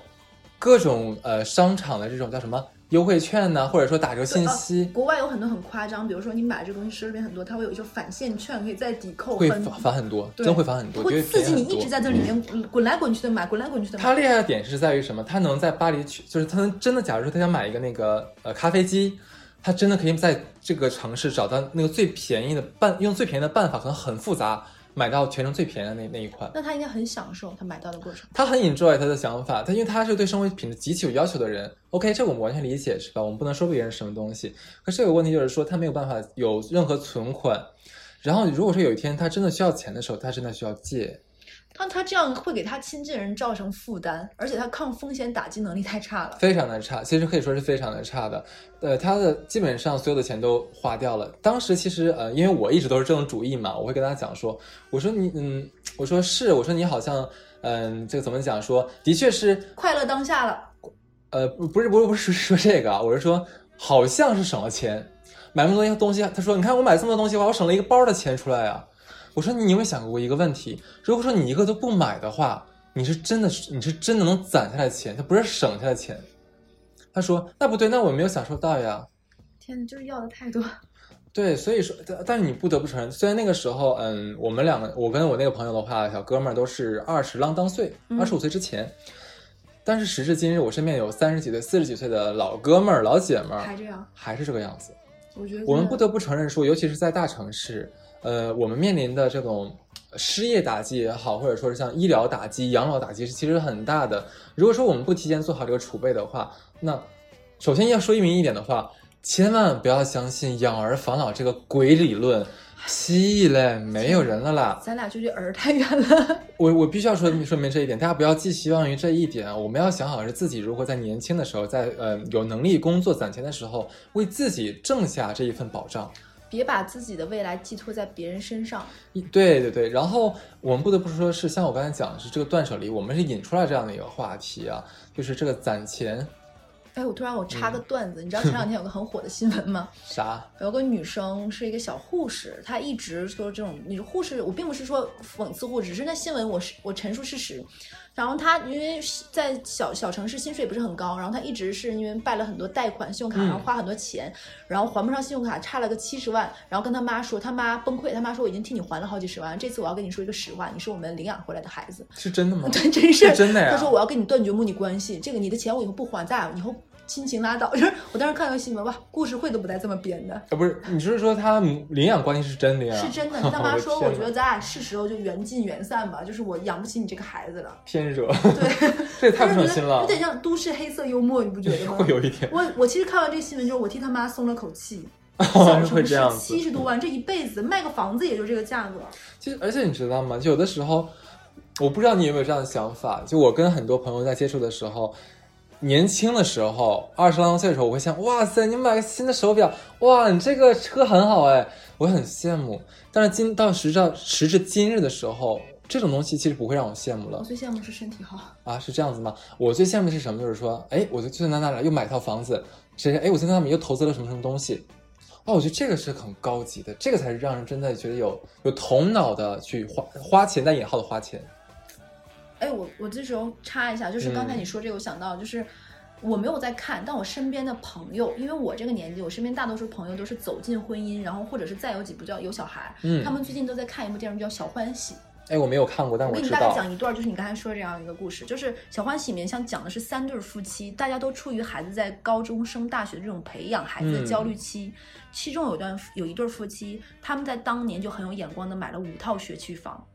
各种呃商场的这种叫什么优惠券呢，或者说打折信息，国外有很多很夸张，比如说你买这个东西奢侈品很多，它会有一些返现券，可以再抵扣，会返返很多，对真会返很多，觉会得刺激你一直。在这里面滚滚来滚去的买，滚来滚去的买。他厉害的点是在于什么？他能在巴黎去，就是他能真的，假如说他想买一个那个呃咖啡机，他真的可以在这个城市找到那个最便宜的办，用最便宜的办法，可能很复杂，买到全程最便宜的那那一款。那他应该很享受他买到的过程。他很 enjoy 他的想法，他因为他是对生活品质极其有要求的人。OK，这我们完全理解，是吧？我们不能说别人什么东西。可是有个问题就是说，他没有办法有任何存款。然后如果说有一天他真的需要钱的时候，他真的需要借。他他这样会给他亲近人造成负担，而且他抗风险打击能力太差了，非常的差，其实可以说是非常的差的。呃，他的基本上所有的钱都花掉了。当时其实呃，因为我一直都是这种主义嘛，我会跟他讲说，我说你嗯，我说是，我说你好像嗯，这个怎么讲？说的确是快乐当下了。呃，不不是不是不是说这个，我是说好像是省了钱，买那么多东西。他说，你看我买这么多东西的话，我省了一个包的钱出来呀。我说你有没有想过一个问题？如果说你一个都不买的话，你是真的是你是真的能攒下来钱，它不是省下来钱。他说那不对，那我没有享受到呀。天呐，就是要的太多。对，所以说，但是你不得不承认，虽然那个时候，嗯，我们两个，我跟我那个朋友的话，小哥们儿都是二十浪当岁，二十五岁之前，但是时至今日，我身边有三十几岁、四十几岁的老哥们儿、老姐们儿，还这样，还是这个样子。我觉得我们不得不承认说，尤其是在大城市。呃，我们面临的这种失业打击也好，或者说是像医疗打击、养老打击，是其实很大的。如果说我们不提前做好这个储备的话，那首先要说一明一点的话，千万不要相信养儿防老这个鬼理论，蜥蜴嘞，没有人了啦。咱俩距离儿太远了。我我必须要说说明这一点，大家不要寄希望于这一点。我们要想好是自己如何在年轻的时候，在呃有能力工作攒钱的时候，为自己挣下这一份保障。别把自己的未来寄托在别人身上。对对对，然后我们不得不说，是像我刚才讲的是这个断舍离，我们是引出来这样的一个话题啊，就是这个攒钱。哎，我突然我插个段子，你知道前两天有个很火的新闻吗？啥？有个女生是一个小护士，她一直说这种，你护士，我并不是说讽刺护士，只是那新闻我是我陈述事实。然后他因为在小小城市薪水也不是很高，然后他一直是因为办了很多贷款信用卡，然后花很多钱，然后还不上信用卡，差了个七十万，然后跟他妈说，他妈崩溃，他妈说我已经替你还了好几十万，这次我要跟你说一个实话，你是我们领养回来的孩子，是真的吗？对，真是真的呀。他说我要跟你断绝母女关系，这个你的钱我以后不还，咱俩以后。亲情拉倒，就是我当时看到新闻，哇，故事会都不带这么编的。啊，不是，你就是说他领养关系是真的呀？是真的。他妈说，我觉得咱俩是时候就缘尽缘散吧，就是我养不起你这个孩子了。偏热。对，这也太不省心了。有点像都市黑色幽默，你不觉得吗？会有一点。我我其实看完这个新闻之后，我替他妈松了口气。小城市七十多万，这一辈子卖个房子也就这个价格。其实，而且你知道吗？就有的时候，我不知道你有没有这样的想法。就我跟很多朋友在接触的时候。年轻的时候，二十来岁的时候，我会想，哇塞，你买个新的手表，哇，你这个车很好哎，我很羡慕。但是今到时到时至今日的时候，这种东西其实不会让我羡慕了。我最羡慕是身体好啊，是这样子吗？我最羡慕的是什么？就是说，哎，我就在哪哪哪又买套房子，谁谁，哎，我在那里又投资了什么什么东西，哦，我觉得这个是很高级的，这个才是让人真的觉得有有头脑的去花花钱带引号的花钱。哎，我我这时候插一下，就是刚才你说这个，我想到就是我没有在看，但我身边的朋友，因为我这个年纪，我身边大多数朋友都是走进婚姻，然后或者是再有几步就要有小孩，嗯，他们最近都在看一部电视剧叫《小欢喜》。哎，我没有看过，但我给你大概讲一段，就是你刚才说这样一个故事，就是《小欢喜》里面像讲的是三对夫妻，大家都处于孩子在高中升大学的这种培养孩子的焦虑期，其中有段有一对夫妻，他们在当年就很有眼光的买了五套学区房。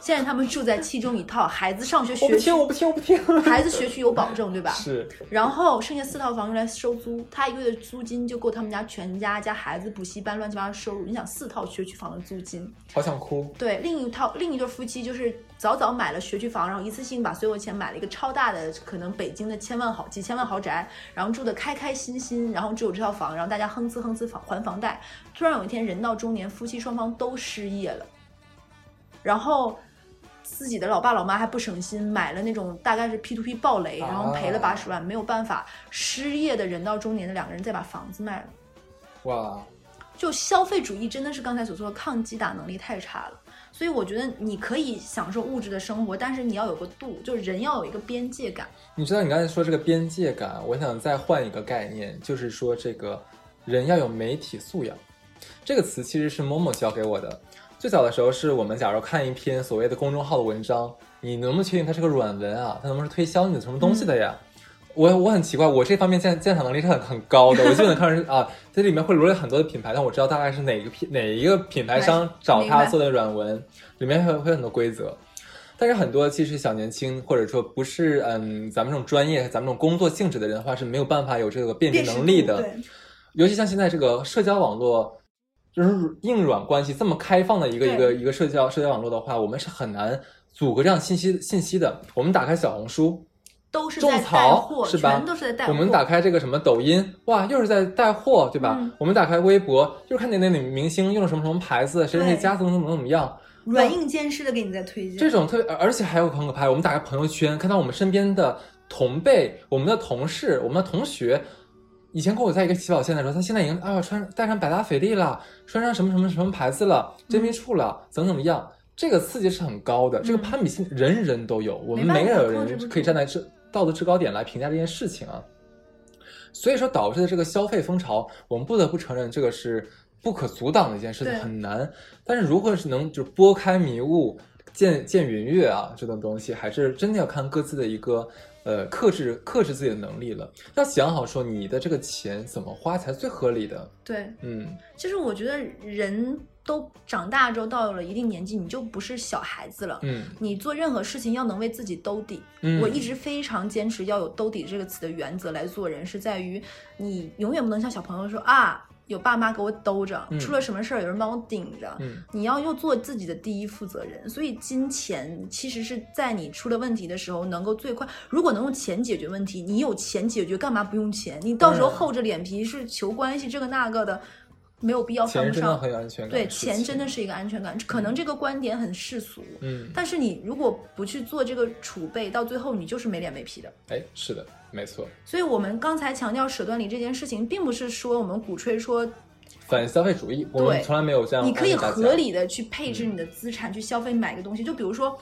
现在他们住在其中一套，孩子上学学区我不听我不听我不听，孩子学区有保证对吧？是。然后剩下四套房用来收租，他一个月的租金就够他们家全家加孩子补习班乱七八糟收入。你想四套学区房的租金，好想哭。对，另一套另一对夫妻就是早早买了学区房，然后一次性把所有钱买了一个超大的，可能北京的千万豪几千万豪宅，然后住的开开心心，然后只有这套房，然后大家哼哧哼哧房还房贷。突然有一天人到中年，夫妻双方都失业了。然后自己的老爸老妈还不省心，买了那种大概是 P to P 暴雷，然后赔了八十万，没有办法，失业的人到中年的两个人再把房子卖了。哇！就消费主义真的是刚才所说的抗击打能力太差了，所以我觉得你可以享受物质的生活，但是你要有个度，就是人要有一个边界感。你知道你刚才说这个边界感，我想再换一个概念，就是说这个人要有媒体素养。这个词其实是某某教给我的。最早的时候是我们，假如看一篇所谓的公众号的文章，你能不能确定它是个软文啊？它能不能是推销你的什么东西的呀？我我很奇怪，我这方面鉴鉴赏能力是很很高的，我基本能看出啊，这里面会罗列很多的品牌，但我知道大概是哪个品哪一个品牌商找他做的软文，里面会会有很多规则。但是很多其实小年轻或者说不是嗯咱们这种专业咱们这种工作性质的人的话是没有办法有这个辨别辨识能力的，尤其像现在这个社交网络，就是硬软关系这么开放的一个一个一个社交社交网络的话，我们是很难阻隔这样信息信息的。我们打开小红书，种都是种草货，是吧全都是在带货。我们打开这个什么抖音，哇，又是在带货，对吧？嗯我们打开微博，就是看见那女明星用了什么什么牌子，谁谁家怎么怎么怎么样。软硬兼施的给你在推荐。这种特别，而且还有很可怕。我们打开朋友圈，看到我们身边的同辈、我们的同事、我们的同学，以前跟我在一个起跑线的时候，他现在已经啊穿戴上百达翡丽了，穿上什么什么什么牌子了，真皮处了，怎么怎么样。这个刺激是很高的，这个攀比心人人都有，我们没有人可以站在这道德制高点来评价这件事情啊。所以说导致的这个消费风潮，我们不得不承认这个是不可阻挡的一件事情，很难。但是如何是能就是拨开迷雾，见见云月啊，这种东西还是真的要看各自的一个呃克制克制自己的能力了。要想好说你的这个钱怎么花才最合理的。对，嗯，其实我觉得人都长大之后，到了一定年纪，你就不是小孩子了。嗯你做任何事情要能为自己兜底。嗯我一直非常坚持要有兜底这个词的原则来做人，是在于你永远不能像小朋友说啊，有爸妈给我兜着，嗯出了什么事儿有人帮我顶着。嗯你要又做自己的第一负责人，所以金钱其实是在你出了问题的时候能够最快。如果能用钱解决问题，你有钱解决，干嘛不用钱？你到时候嗯厚着脸皮是求关系这个那个的，没有必要犯不上。钱真的很有安全感。对，钱真的是一个安全感。可能这个观点很世俗，嗯，但是你如果不去做这个储备，到最后你就是没脸没皮的。哎，是的，没错。所以我们刚才强调舍断离这件事情，并不是说我们鼓吹说反消费主义，我们对从来没有这样。你可以合。理的去配置你的资产，去消费买个东西。就比如说，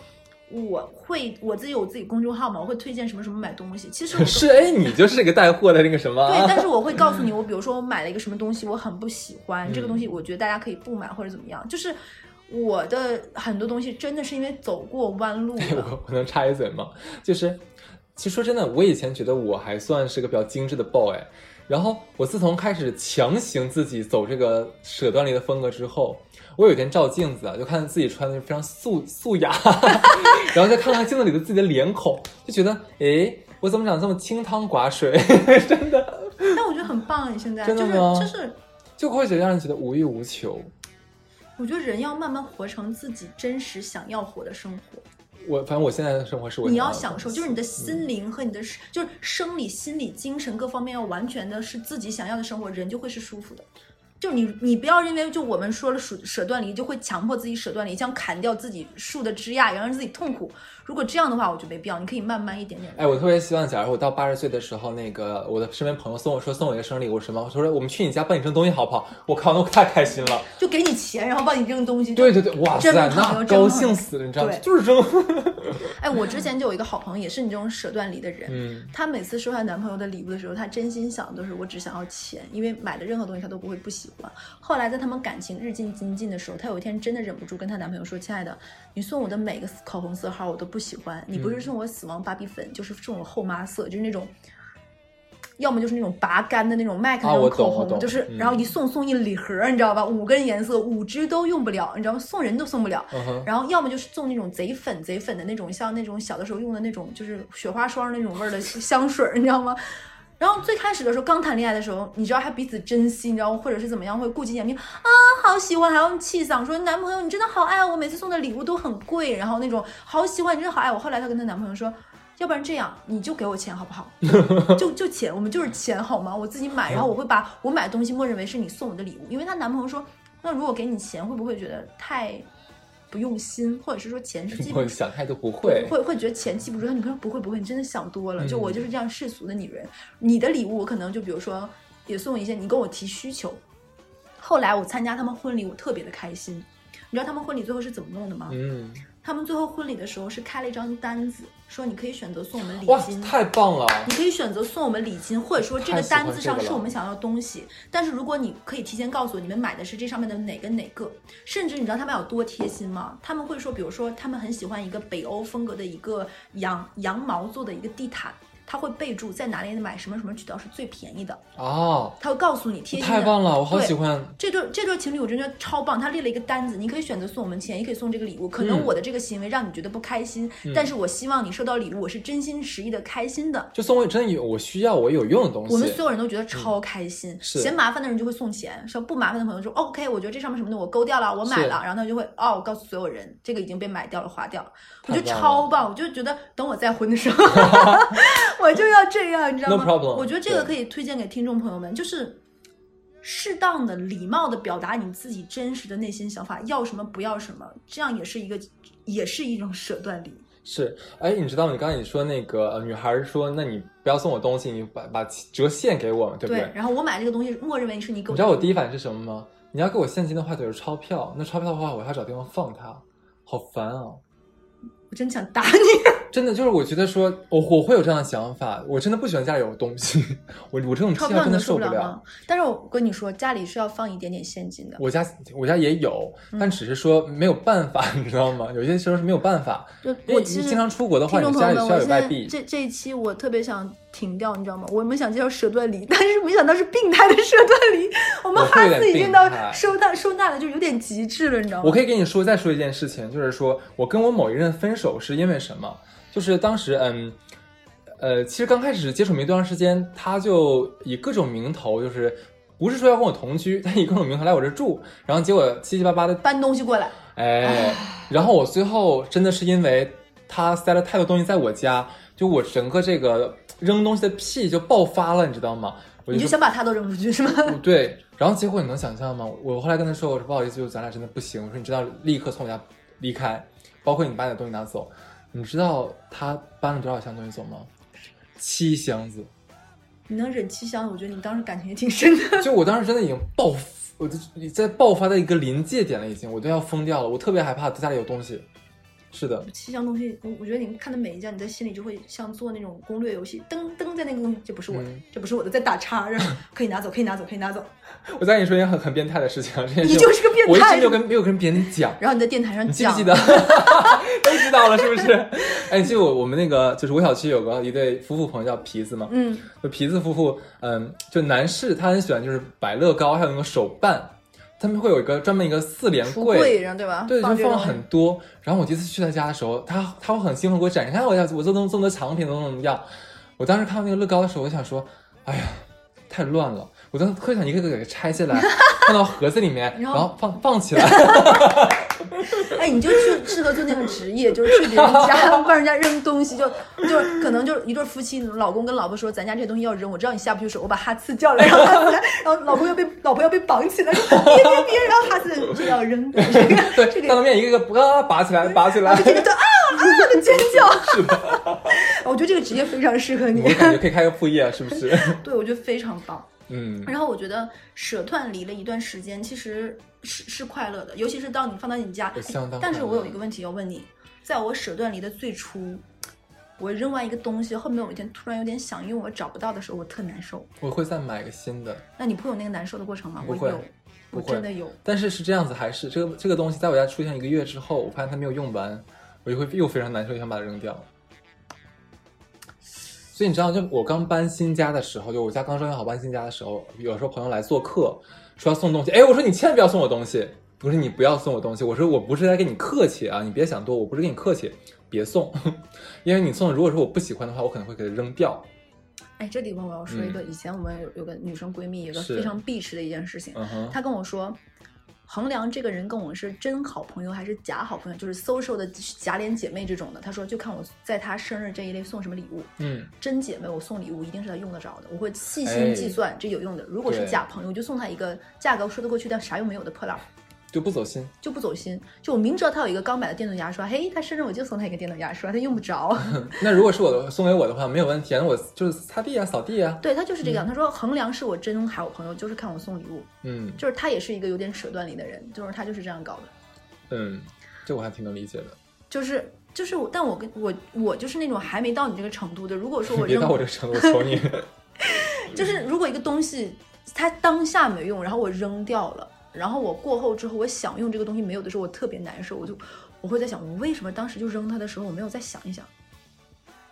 我会我自己有自己公众号嘛，我会推荐什么什么买东西。其实我 是哎，你就是个带货的那个什么对，啊？但是 我会告诉你，我比如说我买了一个什么东西，我很不喜欢，这个嗯东西我觉得大家可以不买或者怎么样。就是我的很多东西真的是因为走过弯路 哎。我我能插一嘴吗？就是，其实说真的，我以前觉得我还算是个比较精致的 boy，然后我自从开始强行自己走这个舍断离的风格之后，我有一天照镜子啊，就看自己穿的非常素素雅，然后再看看镜子里的自己的脸孔，就觉得，哎，我怎么长得这么清汤寡水？真的，但我觉得很棒，你现在就是真的吗就是，就会觉得让人觉得无欲无求。我觉得人要慢慢活成自己真实想要活的生活。我反正我现在的生活是我你要享受，就是你的心灵和你的，就是生理、心理、精神各方面要完全的是自己想要的生活，人就会是舒服的。就你，你不要认为就我们说了舍舍断离，就会强迫自己舍断离，像砍掉自己树的枝桠，然后让自己痛苦。如果这样的话，我就没必要。你可以慢慢一点点。哎，我特别希望，假如我到八十岁的时候，那个我的身边朋友送我说送我一个生日礼物什么，我说我们去你家帮你扔东西好不好？我靠，那我太开心了。就给你钱，然后帮你扔东西。对对对，哇塞，那高兴死了，你知道吗？就是扔。哎，我之前就有一个好朋友，也是你这种舍断离的人。嗯，她每次收她男朋友的礼物的时候，她真心想的都是我只想要钱，因为买的任何东西她都不会不喜欢。后来在他们感情日进精进的时候，她有一天真的忍不住跟她男朋友说：“亲爱的，你送我的每个口红色号我都不喜欢，你不是送我死亡芭比粉，就是送我后妈色，就是那种。”要么就是那种拔干的那种 MAC 啊那种口红，就是嗯然后一送送一礼盒，你知道吧？五根颜色，五支都用不了，你知道吗？送人都送不了。嗯，然后要么就是送那种贼粉贼粉的那种，像那种小的时候用的那种，就是雪花霜那种味儿的香水儿，你知道吗？然后最开始的时候，刚谈恋爱的时候，你知道还彼此珍惜，你知道吗？或者是怎么样，会顾及眼面啊，好喜欢，还要气嗓说男朋友你真的好爱我，每次送的礼物都很贵，然后那种好喜欢，你真的好爱我。后来她跟她男朋友说。要不然这样，你就给我钱好不好？就就钱，我们就是钱好吗？我自己买，然后我会把我买东西默认为是你送我的礼物，因为她男朋友说，那如果给你钱，会不会觉得太不用心，或者是说钱是记不我想太多不会。会会觉得钱记不住，他女朋友不会不会，你真的想多了。就嗯我就是这样世俗的女人，你的礼物我可能就比如说也送一些，你跟我提需求。后来我参加他们婚礼，我特别的开心。你知道他们婚礼最后是怎么弄的吗？嗯，他们最后婚礼的时候是开了一张单子，说你可以选择送我们礼哇金，，太棒了！你可以选择送我们礼金，或者说这个单子上是我们想要的东西。但是如果你可以提前告诉我你们买的是这上面的哪个哪个，甚至你知道他们有多贴心吗？他们会说，比如说他们很喜欢一个北欧风格的一个羊羊毛做的一个地毯，他会备注在哪里买什么什么渠道是最便宜的，哦，他会告诉你贴心。太棒了，我好喜欢。这对这对情侣，我真的超棒。他列了一个单子，你可以选择送我们钱，也可以送这个礼物。可能嗯我的这个行为让你觉得不开心，但是我希望你收到礼物，我是真心实意的开心的。就送我真有我需要我有用的东西。我们所有人都觉得超开心，嫌麻烦的人就会送钱，说不麻烦的朋友说 OK，我觉得这上面什么的我勾掉了，我买了，然后他就会哦，我告诉所有人这个已经被买掉了，划掉了，我觉得超棒，我就觉得等我再婚的时候，我就要这样，你知道 No 吗 problem，我觉得这个可以推荐给听众朋友们，就是。适当的、礼貌的表达你自己真实的内心想法，要什么不要什么，这样也是一个，也是一种舍断离。是，哎，你知道吗？你刚才你说那个呃女孩说，那你不要送我东西，你把把折现给我嘛，对不对？然后我买这个东西，默认为是你给我。你知道我第一反应是什么吗？你要给我现金的话，就是钞票，那钞票的话，我还要找地方放它，好烦啊！我真想打你。真的就是我觉得说，我我会有这样的想法，我真的不喜欢家里有东西，我我这种癖好真的受不了。但是我跟你说，家里是要放一点点现金的。我家我家也有，嗯但只是说没有办法，你知道吗？有些时候是没有办法，就因为我其实你经常出国的话，你家里需要有外币。这这一期我特别想停掉，你知道吗？我们想介绍舍断离，但是没想到是病态的舍断离。我们哈斯已经到收纳收纳了就有点极致了，你知道吗？我可以跟你说，再说一件事情，就是说我跟我某一任分手是因为什么？就是当时，嗯，呃，其实刚开始接触没多长时间，他就以各种名头，就是不是说要跟我同居，他以各种名头来我这住，然后结果七七八八的，搬东西过来，哎，然后我最后真的是因为他塞了太多东西在我家，就我整个这个扔东西的屁就爆发了，你知道吗？我你就想把他都扔出去是吗？对，然后结果你能想象吗？我后来跟他说，我说不好意思，就咱俩真的不行。我说你知道，立刻从我家离开，包括你把你的东西拿走。你知道他搬了多少箱东西走吗？七箱子。你能忍七箱子，我觉得你当时感情也挺深的。就我当时真的已经爆，我就在爆发的一个临界点了，已经，我都要疯掉了。我特别害怕家里有东西。是的，七箱东西，我我觉得你看的每一件，你在心里就会像做那种攻略游戏，噔噔在那个东西，这不是我的，嗯这不是我的，在打叉，然后 可以拿走，可以拿走，可以拿走。我再跟你说一件很很变态的事情啊，这件事你就是个变态我一直没有跟没有跟别人讲。然后你在电台上讲，你记不记得？都知道了是不是？哎，记得我我们那个就是我小区有个一对夫妇朋友叫皮子嘛，嗯，就皮子夫妇，嗯，就男士他很喜欢就是摆乐高，还有那个手办，他们会有一个专门一个四连柜，柜对吧？对，就放了很多。然后我第一次去他家的时候，他他会很兴奋给我展示，看我家我做这么这么多藏品，怎么怎么样。我当时看到那个乐高的时候，我想说，哎呀，太乱了。我当时特别想一个个给它拆下来，放到盒子里面，然后放放起来。哎，你就去适合做那个职业，就是去别人家帮人家扔东西，就就可能就是一对夫妻，老公跟老婆说，咱家这些东西要扔，我知道你下不去手，我把哈次叫来，然后哈次来，然后老公要被老婆要被绑起来，说别别别，然后哈次就要扔，这个这对，个当面一个个啊拔起来，拔起来。就天天就啊啊的尖叫，是的，我觉得这个职业非常适合你我，感觉可以开个副业，是不是？对我觉得非常棒。嗯，然后我觉得舍断离了一段时间，其实是是快乐的，尤其是到你放到你家。相当但是我有一个问题要问你，在我舍断离的最初，我扔完一个东西，后面有一天突然有点想用，我找不到的时候，我特难受。我会再买个新的。那你会有那个难受的过程吗？我有，我真的有。但是是这样子，还是这个这个东西在我家出现一个月之后，我发现它没有用完，我就会又非常难受，就想把它扔掉。所以你知道，就我刚搬新家的时候，就我家刚装修好搬新家的时候，有时候朋友来做客，说要送东西，哎，我说你千万不要送我东西，不是你不要送我东西，我说我不是在跟你客气啊，你别想多，我不是跟你客气，别送，因为你送，如果说我不喜欢的话，我可能会给它扔掉。哎，这地方我要说一个，以前我们有有个女生闺蜜，有个非常鄙视的一件事情，嗯，她跟我说。衡量这个人跟我是真好朋友还是假好朋友，就是 social 的假脸姐妹这种的。他说，就看我在他生日这一类送什么礼物。嗯，真姐妹，我送礼物一定是他用得着的，我会细哎心计算这有用的。如果是假朋友，就送他一个价格说得过去但啥用没有的破烂儿，就不走心。就不走心。就我明知道他有一个刚买的电动牙刷，嘿，他生日我就送他一个电动牙刷，他用不着。那如果是我的送给我的话，没有问题啊，那我就是擦地啊、扫地啊。对他就是这个样。他说衡量是我真好朋友，就是看我送礼物。嗯就是他也是一个有点舍断离的人，就是他就是这样搞的。嗯，这我还挺能理解的。就是就是我，但我跟我我就是那种还没到你这个程度的。如果说我 别扔到我这个程度，我求你。就是如果一个东西它当下没用，然后我扔掉了，然后我过后之后我想用这个东西没有的时候，我特别难受，我就我会在想，我为什么当时就扔它的时候我没有再想一想？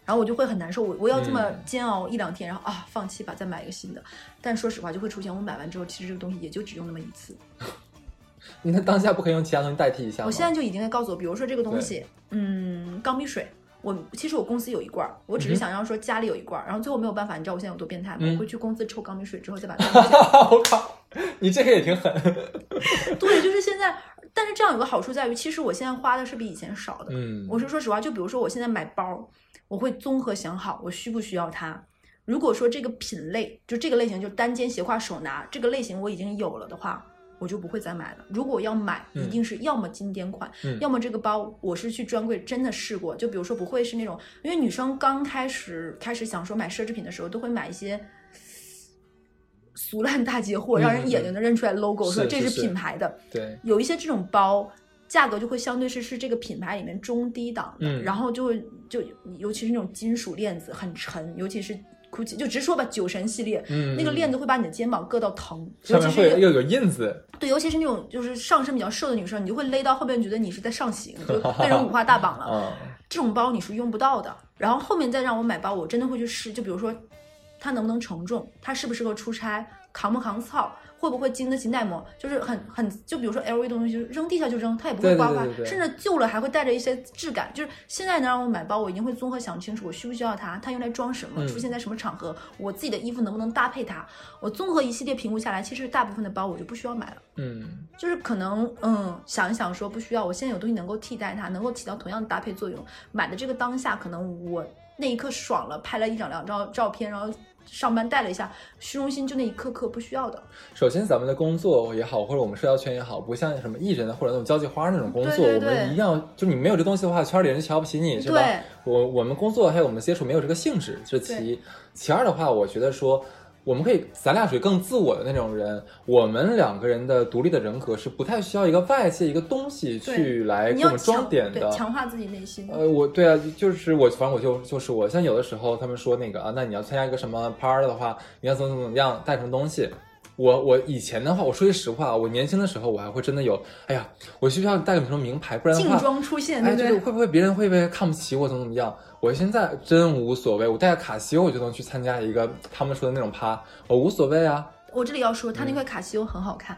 然后我就会很难受，我我要这么嗯煎熬一两天，然后啊放弃吧，再买一个新的。但说实话，就会出现我买完之后，其实这个东西也就只用那么一次。你那当下不可以用其他东西代替一下吗？我现在就已经在告诉我，比如说这个东西，嗯，钢笔水。我其实我公司有一罐儿，我只是想要说家里有一罐儿，然后最后没有办法，你知道我现在有多变态吗？嗯我会去公司抽钢笔水之后再把。我靠，你这个也挺狠。对，就是现在，但是这样有个好处在于，其实我现在花的是比以前少的。嗯，我是说实话，就比如说我现在买包，我会综合想好我需不需要它。如果说这个品类就这个类型，就单肩斜挎手拿这个类型我已经有了的话，我就不会再买了。如果我要买，嗯一定是要么经典款，嗯要么这个包我是去专柜真的试过。就比如说不会是那种，因为女生刚开始开始想说买奢侈品的时候，都会买一些。俗烂大街货，嗯让人眼睛能认出来 logo，、说这是品牌的。对，有一些这种包，价格就会相对是是这个品牌里面中低档的，嗯然后就会就尤其是那种金属链子很沉，尤其是 GUCCI 就直说吧，酒神系列。嗯，那个链子会把你的肩膀硌到疼，尤其是会又有印子，对，尤其是那种就是上身比较瘦的女生，你就会勒到后面，觉得你是在上刑，就 被人五花大绑了。嗯，这种包你是用不到的。然后后面再让我买包，我真的会去试，就比如说它能不能承重，它适不适合出差，扛不扛操，会不会经得起耐磨，就是很很就比如说 LV 的东西，就是扔地下就扔，它也不会刮花，对对对甚至旧了还会带着一些质感。就是现在能让我买包，我一定会综合想清楚我需不需要它，它用来装什么，嗯出现在什么场合，我自己的衣服能不能搭配它。我综合一系列评估下来，其实大部分的包我就不需要买了。嗯，就是可能，嗯，想一想说不需要，我现在有东西能够替代它，能够起到同样的搭配作用。买的这个当下，可能我那一刻爽了，拍了一张两张照片，然后上班带了一下，虚荣心就那一刻刻不需要的。首先咱们的工作也好，或者我们社交圈也好，不像什么艺人或者那种交际花那种工作，对对对我们一定要就你没有这东西的话，圈里人就瞧不起你，是吧？我我们工作还有我们接触没有这个性质，这其一。其二的话，我觉得说。我们可以，咱俩属于更自我的那种人。我们两个人的独立的人格是不太需要一个外界一个东西去来给我们装点的。强化自己内心。呃，我对啊，就是我，反正我就就是我，像有的时候他们说那个啊，那你要参加一个什么 party 的话，你要怎么怎么样，带什么东西。我我以前的话，我说句实话，我年轻的时候我还会真的有，哎呀，我需要带个什么名牌，不然的劲话，装出现，哎，对不对？就是会不会别人会不会看不起我，怎么怎么样？我现在真无所谓，我带个卡西欧我就能去参加一个他们说的那种趴，我无所谓啊。我这里要说，它嗯那块卡西欧很好看，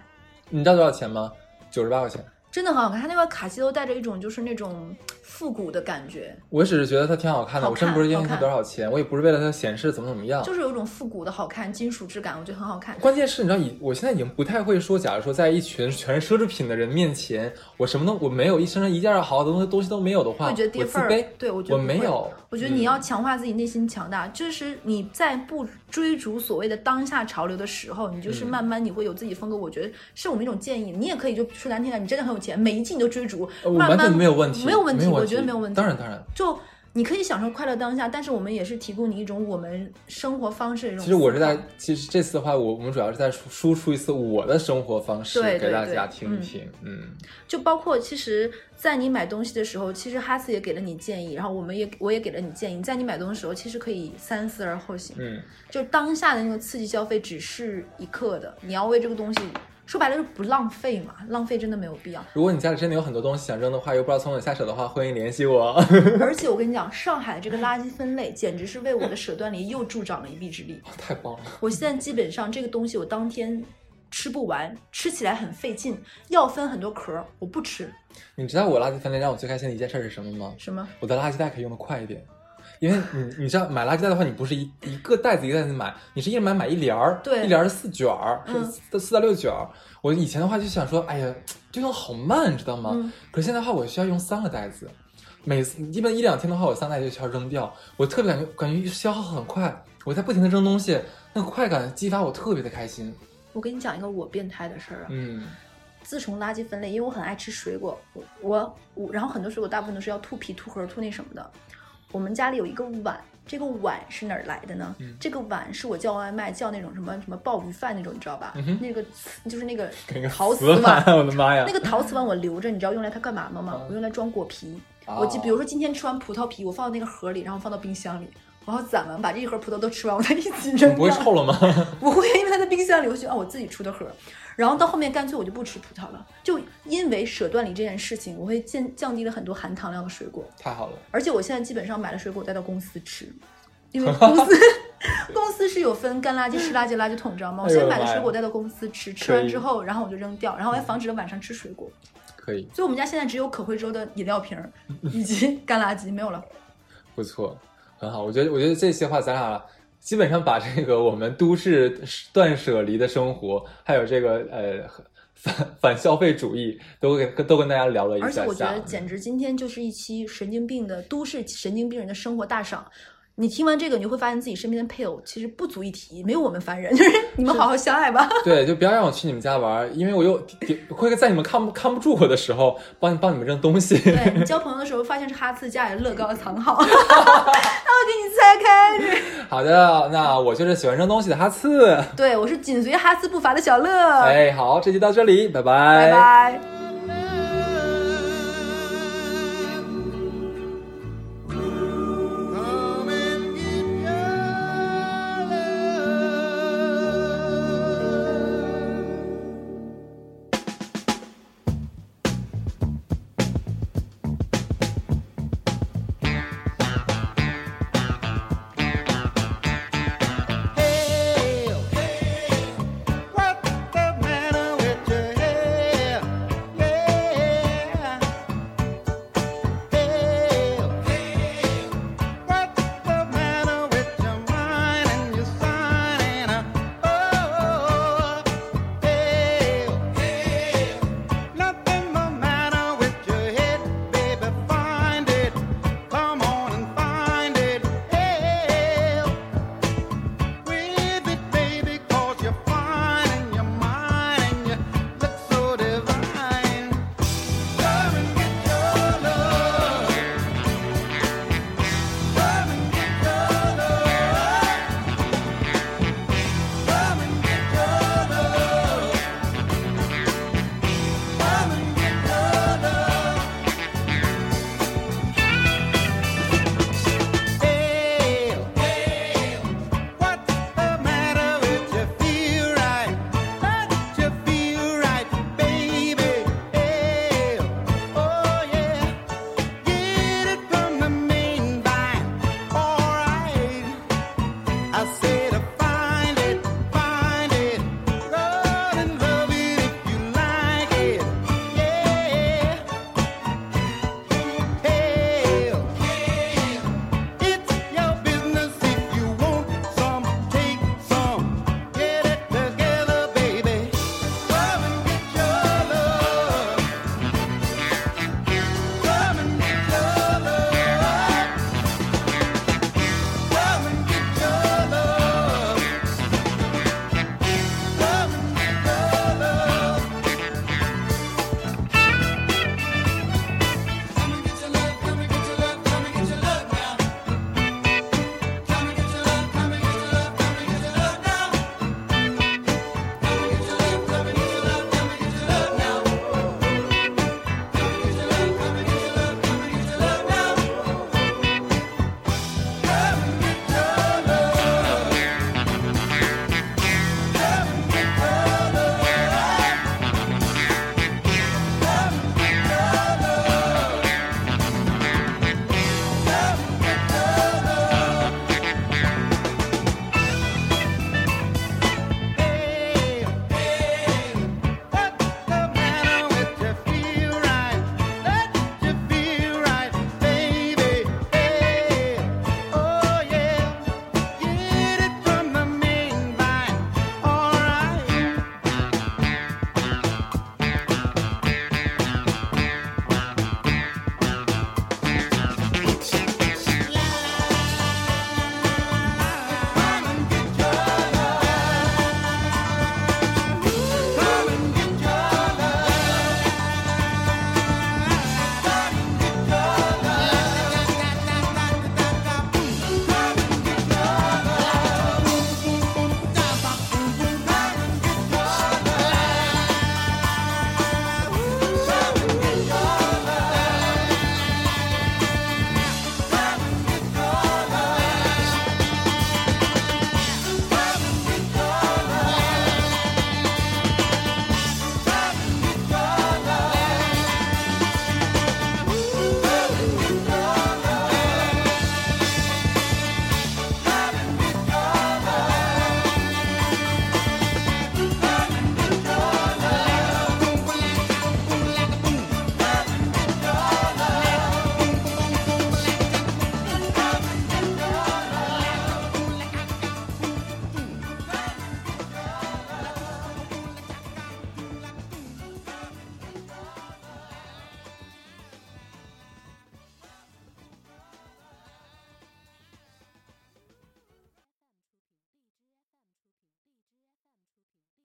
你知道多少钱吗？九十八块钱。真的很好看。他那块卡西欧带着一种就是那种复古的感觉，我只是觉得它挺好看的，好我真不是因为它多少钱，我也不是为了它显示怎么怎么样。就是有一种复古的好看，金属质感，我觉得很好看。关键是，你知道，以我现在已经不太会说，假如说在一群 全是奢侈品的人面前，我什么都我没有，一身上一件好的东西东西都没有的话，会觉得跌份儿对我觉得我没有。我觉得你要嗯强化自己内心强大，就是你在不追逐所谓的当下潮流的时候，你就是嗯慢慢你会有自己风格。我觉得是我们一种建议，你也可以就说难听点，你真的很有钱，每一季你都追逐，呃我慢慢完全没有问题，没有问题，我觉得没有问题。当然，当然，就你可以享受快乐当下，但是我们也是提供你一种我们生活方式的一种其实我是在，其实这次的话，我我们主要是在输输出一次我的生活方式对对对给大家听一嗯听。嗯，就包括其实，在你买东西的时候，其实哈斯也给了你建议，然后我们也我也给了你建议，在你买东西的时候，其实可以三思而后行。嗯，就当下的那个刺激消费只是一刻的，你要为这个东西说白了就是不浪费嘛，浪费真的没有必要。如果你家里真的有很多东西想扔的话，又不知道从哪下手的话，欢迎联系我。而且我跟你讲，上海这个垃圾分类简直是为我的舍断离又助长了一臂之力。太棒了，我现在基本上这个东西我当天吃不完，吃起来很费劲，要分很多壳儿，我不吃。你知道我垃圾分类让我最开心的一件事是什么吗？什么？我的垃圾袋可以用的快一点。因为你你知道买垃圾袋的话，你不是一一个袋子一个袋子买，你是一人买买一帘儿，对一帘儿是四卷儿，是嗯四四到六卷儿。我以前的话就想说，哎呀，这种好慢，你知道吗？嗯可是现在的话，我需要用三个袋子，每次一般一两天的话，我三个袋子就需要扔掉。我特别感觉感觉消耗很快，我在不停的扔东西，那个快感激发我特别的开心。我跟你讲一个我变态的事儿啊。嗯自从垃圾分类，因为我很爱吃水果，我我我，然后很多水果大部分都是要吐皮、吐核、吐那什么的。我们家里有一个碗，这个碗是哪儿来的呢？嗯这个碗是我叫外卖叫那种什么什么鲍鱼饭那种，你知道吧？嗯那个就是那个陶瓷瓷碗，我的妈呀！那个陶瓷碗我留着，你知道用来它干嘛吗？嗯我用来装果皮。哦我就比如说今天吃完葡萄皮，我放到那个盒里，然后放到冰箱里。然后攒完，把这一盒葡萄都吃完，我再一起你扔不会掉。臭了吗？不会，因为它在冰箱里，我就觉得啊，我自己出的盒。然后到后面干脆我就不吃葡萄了，就因为舍断离这件事情，我会降降低了很多含糖量的水果。太好了，而且我现在基本上买了水果带到公司吃，因为 公司 公司是有分干垃圾、湿垃圾、垃圾桶，知道吗？我现在买的水果带到公司吃，吃完之后，然后我就扔掉，然后我还防止了晚上吃水果。可以，所以我们家现在只有可回收的饮料瓶儿以及干垃圾，没有了。不错，很好。我觉得，我觉得这些话咱俩基本上把这个我们都市断舍离的生活，还有这个呃反反消费主义，都给都跟大家聊了一下下。而且我觉得，简直今天就是一期神经病的都市神经病人的生活大赏。你听完这个，你会发现自己身边的配偶其实不足一提，没有我们烦人，就 是你们好好相爱吧。对，就不要让我去你们家玩，因为我又会在你们看不看不住我的时候，帮帮你们扔东西。对你交朋友的时候，发现是哈次家里乐高藏好，然 后给你拆开。好的，那我就是喜欢扔东西的哈次。对我是紧随哈次步伐的小乐。哎，好，这期到这里，拜拜，拜拜。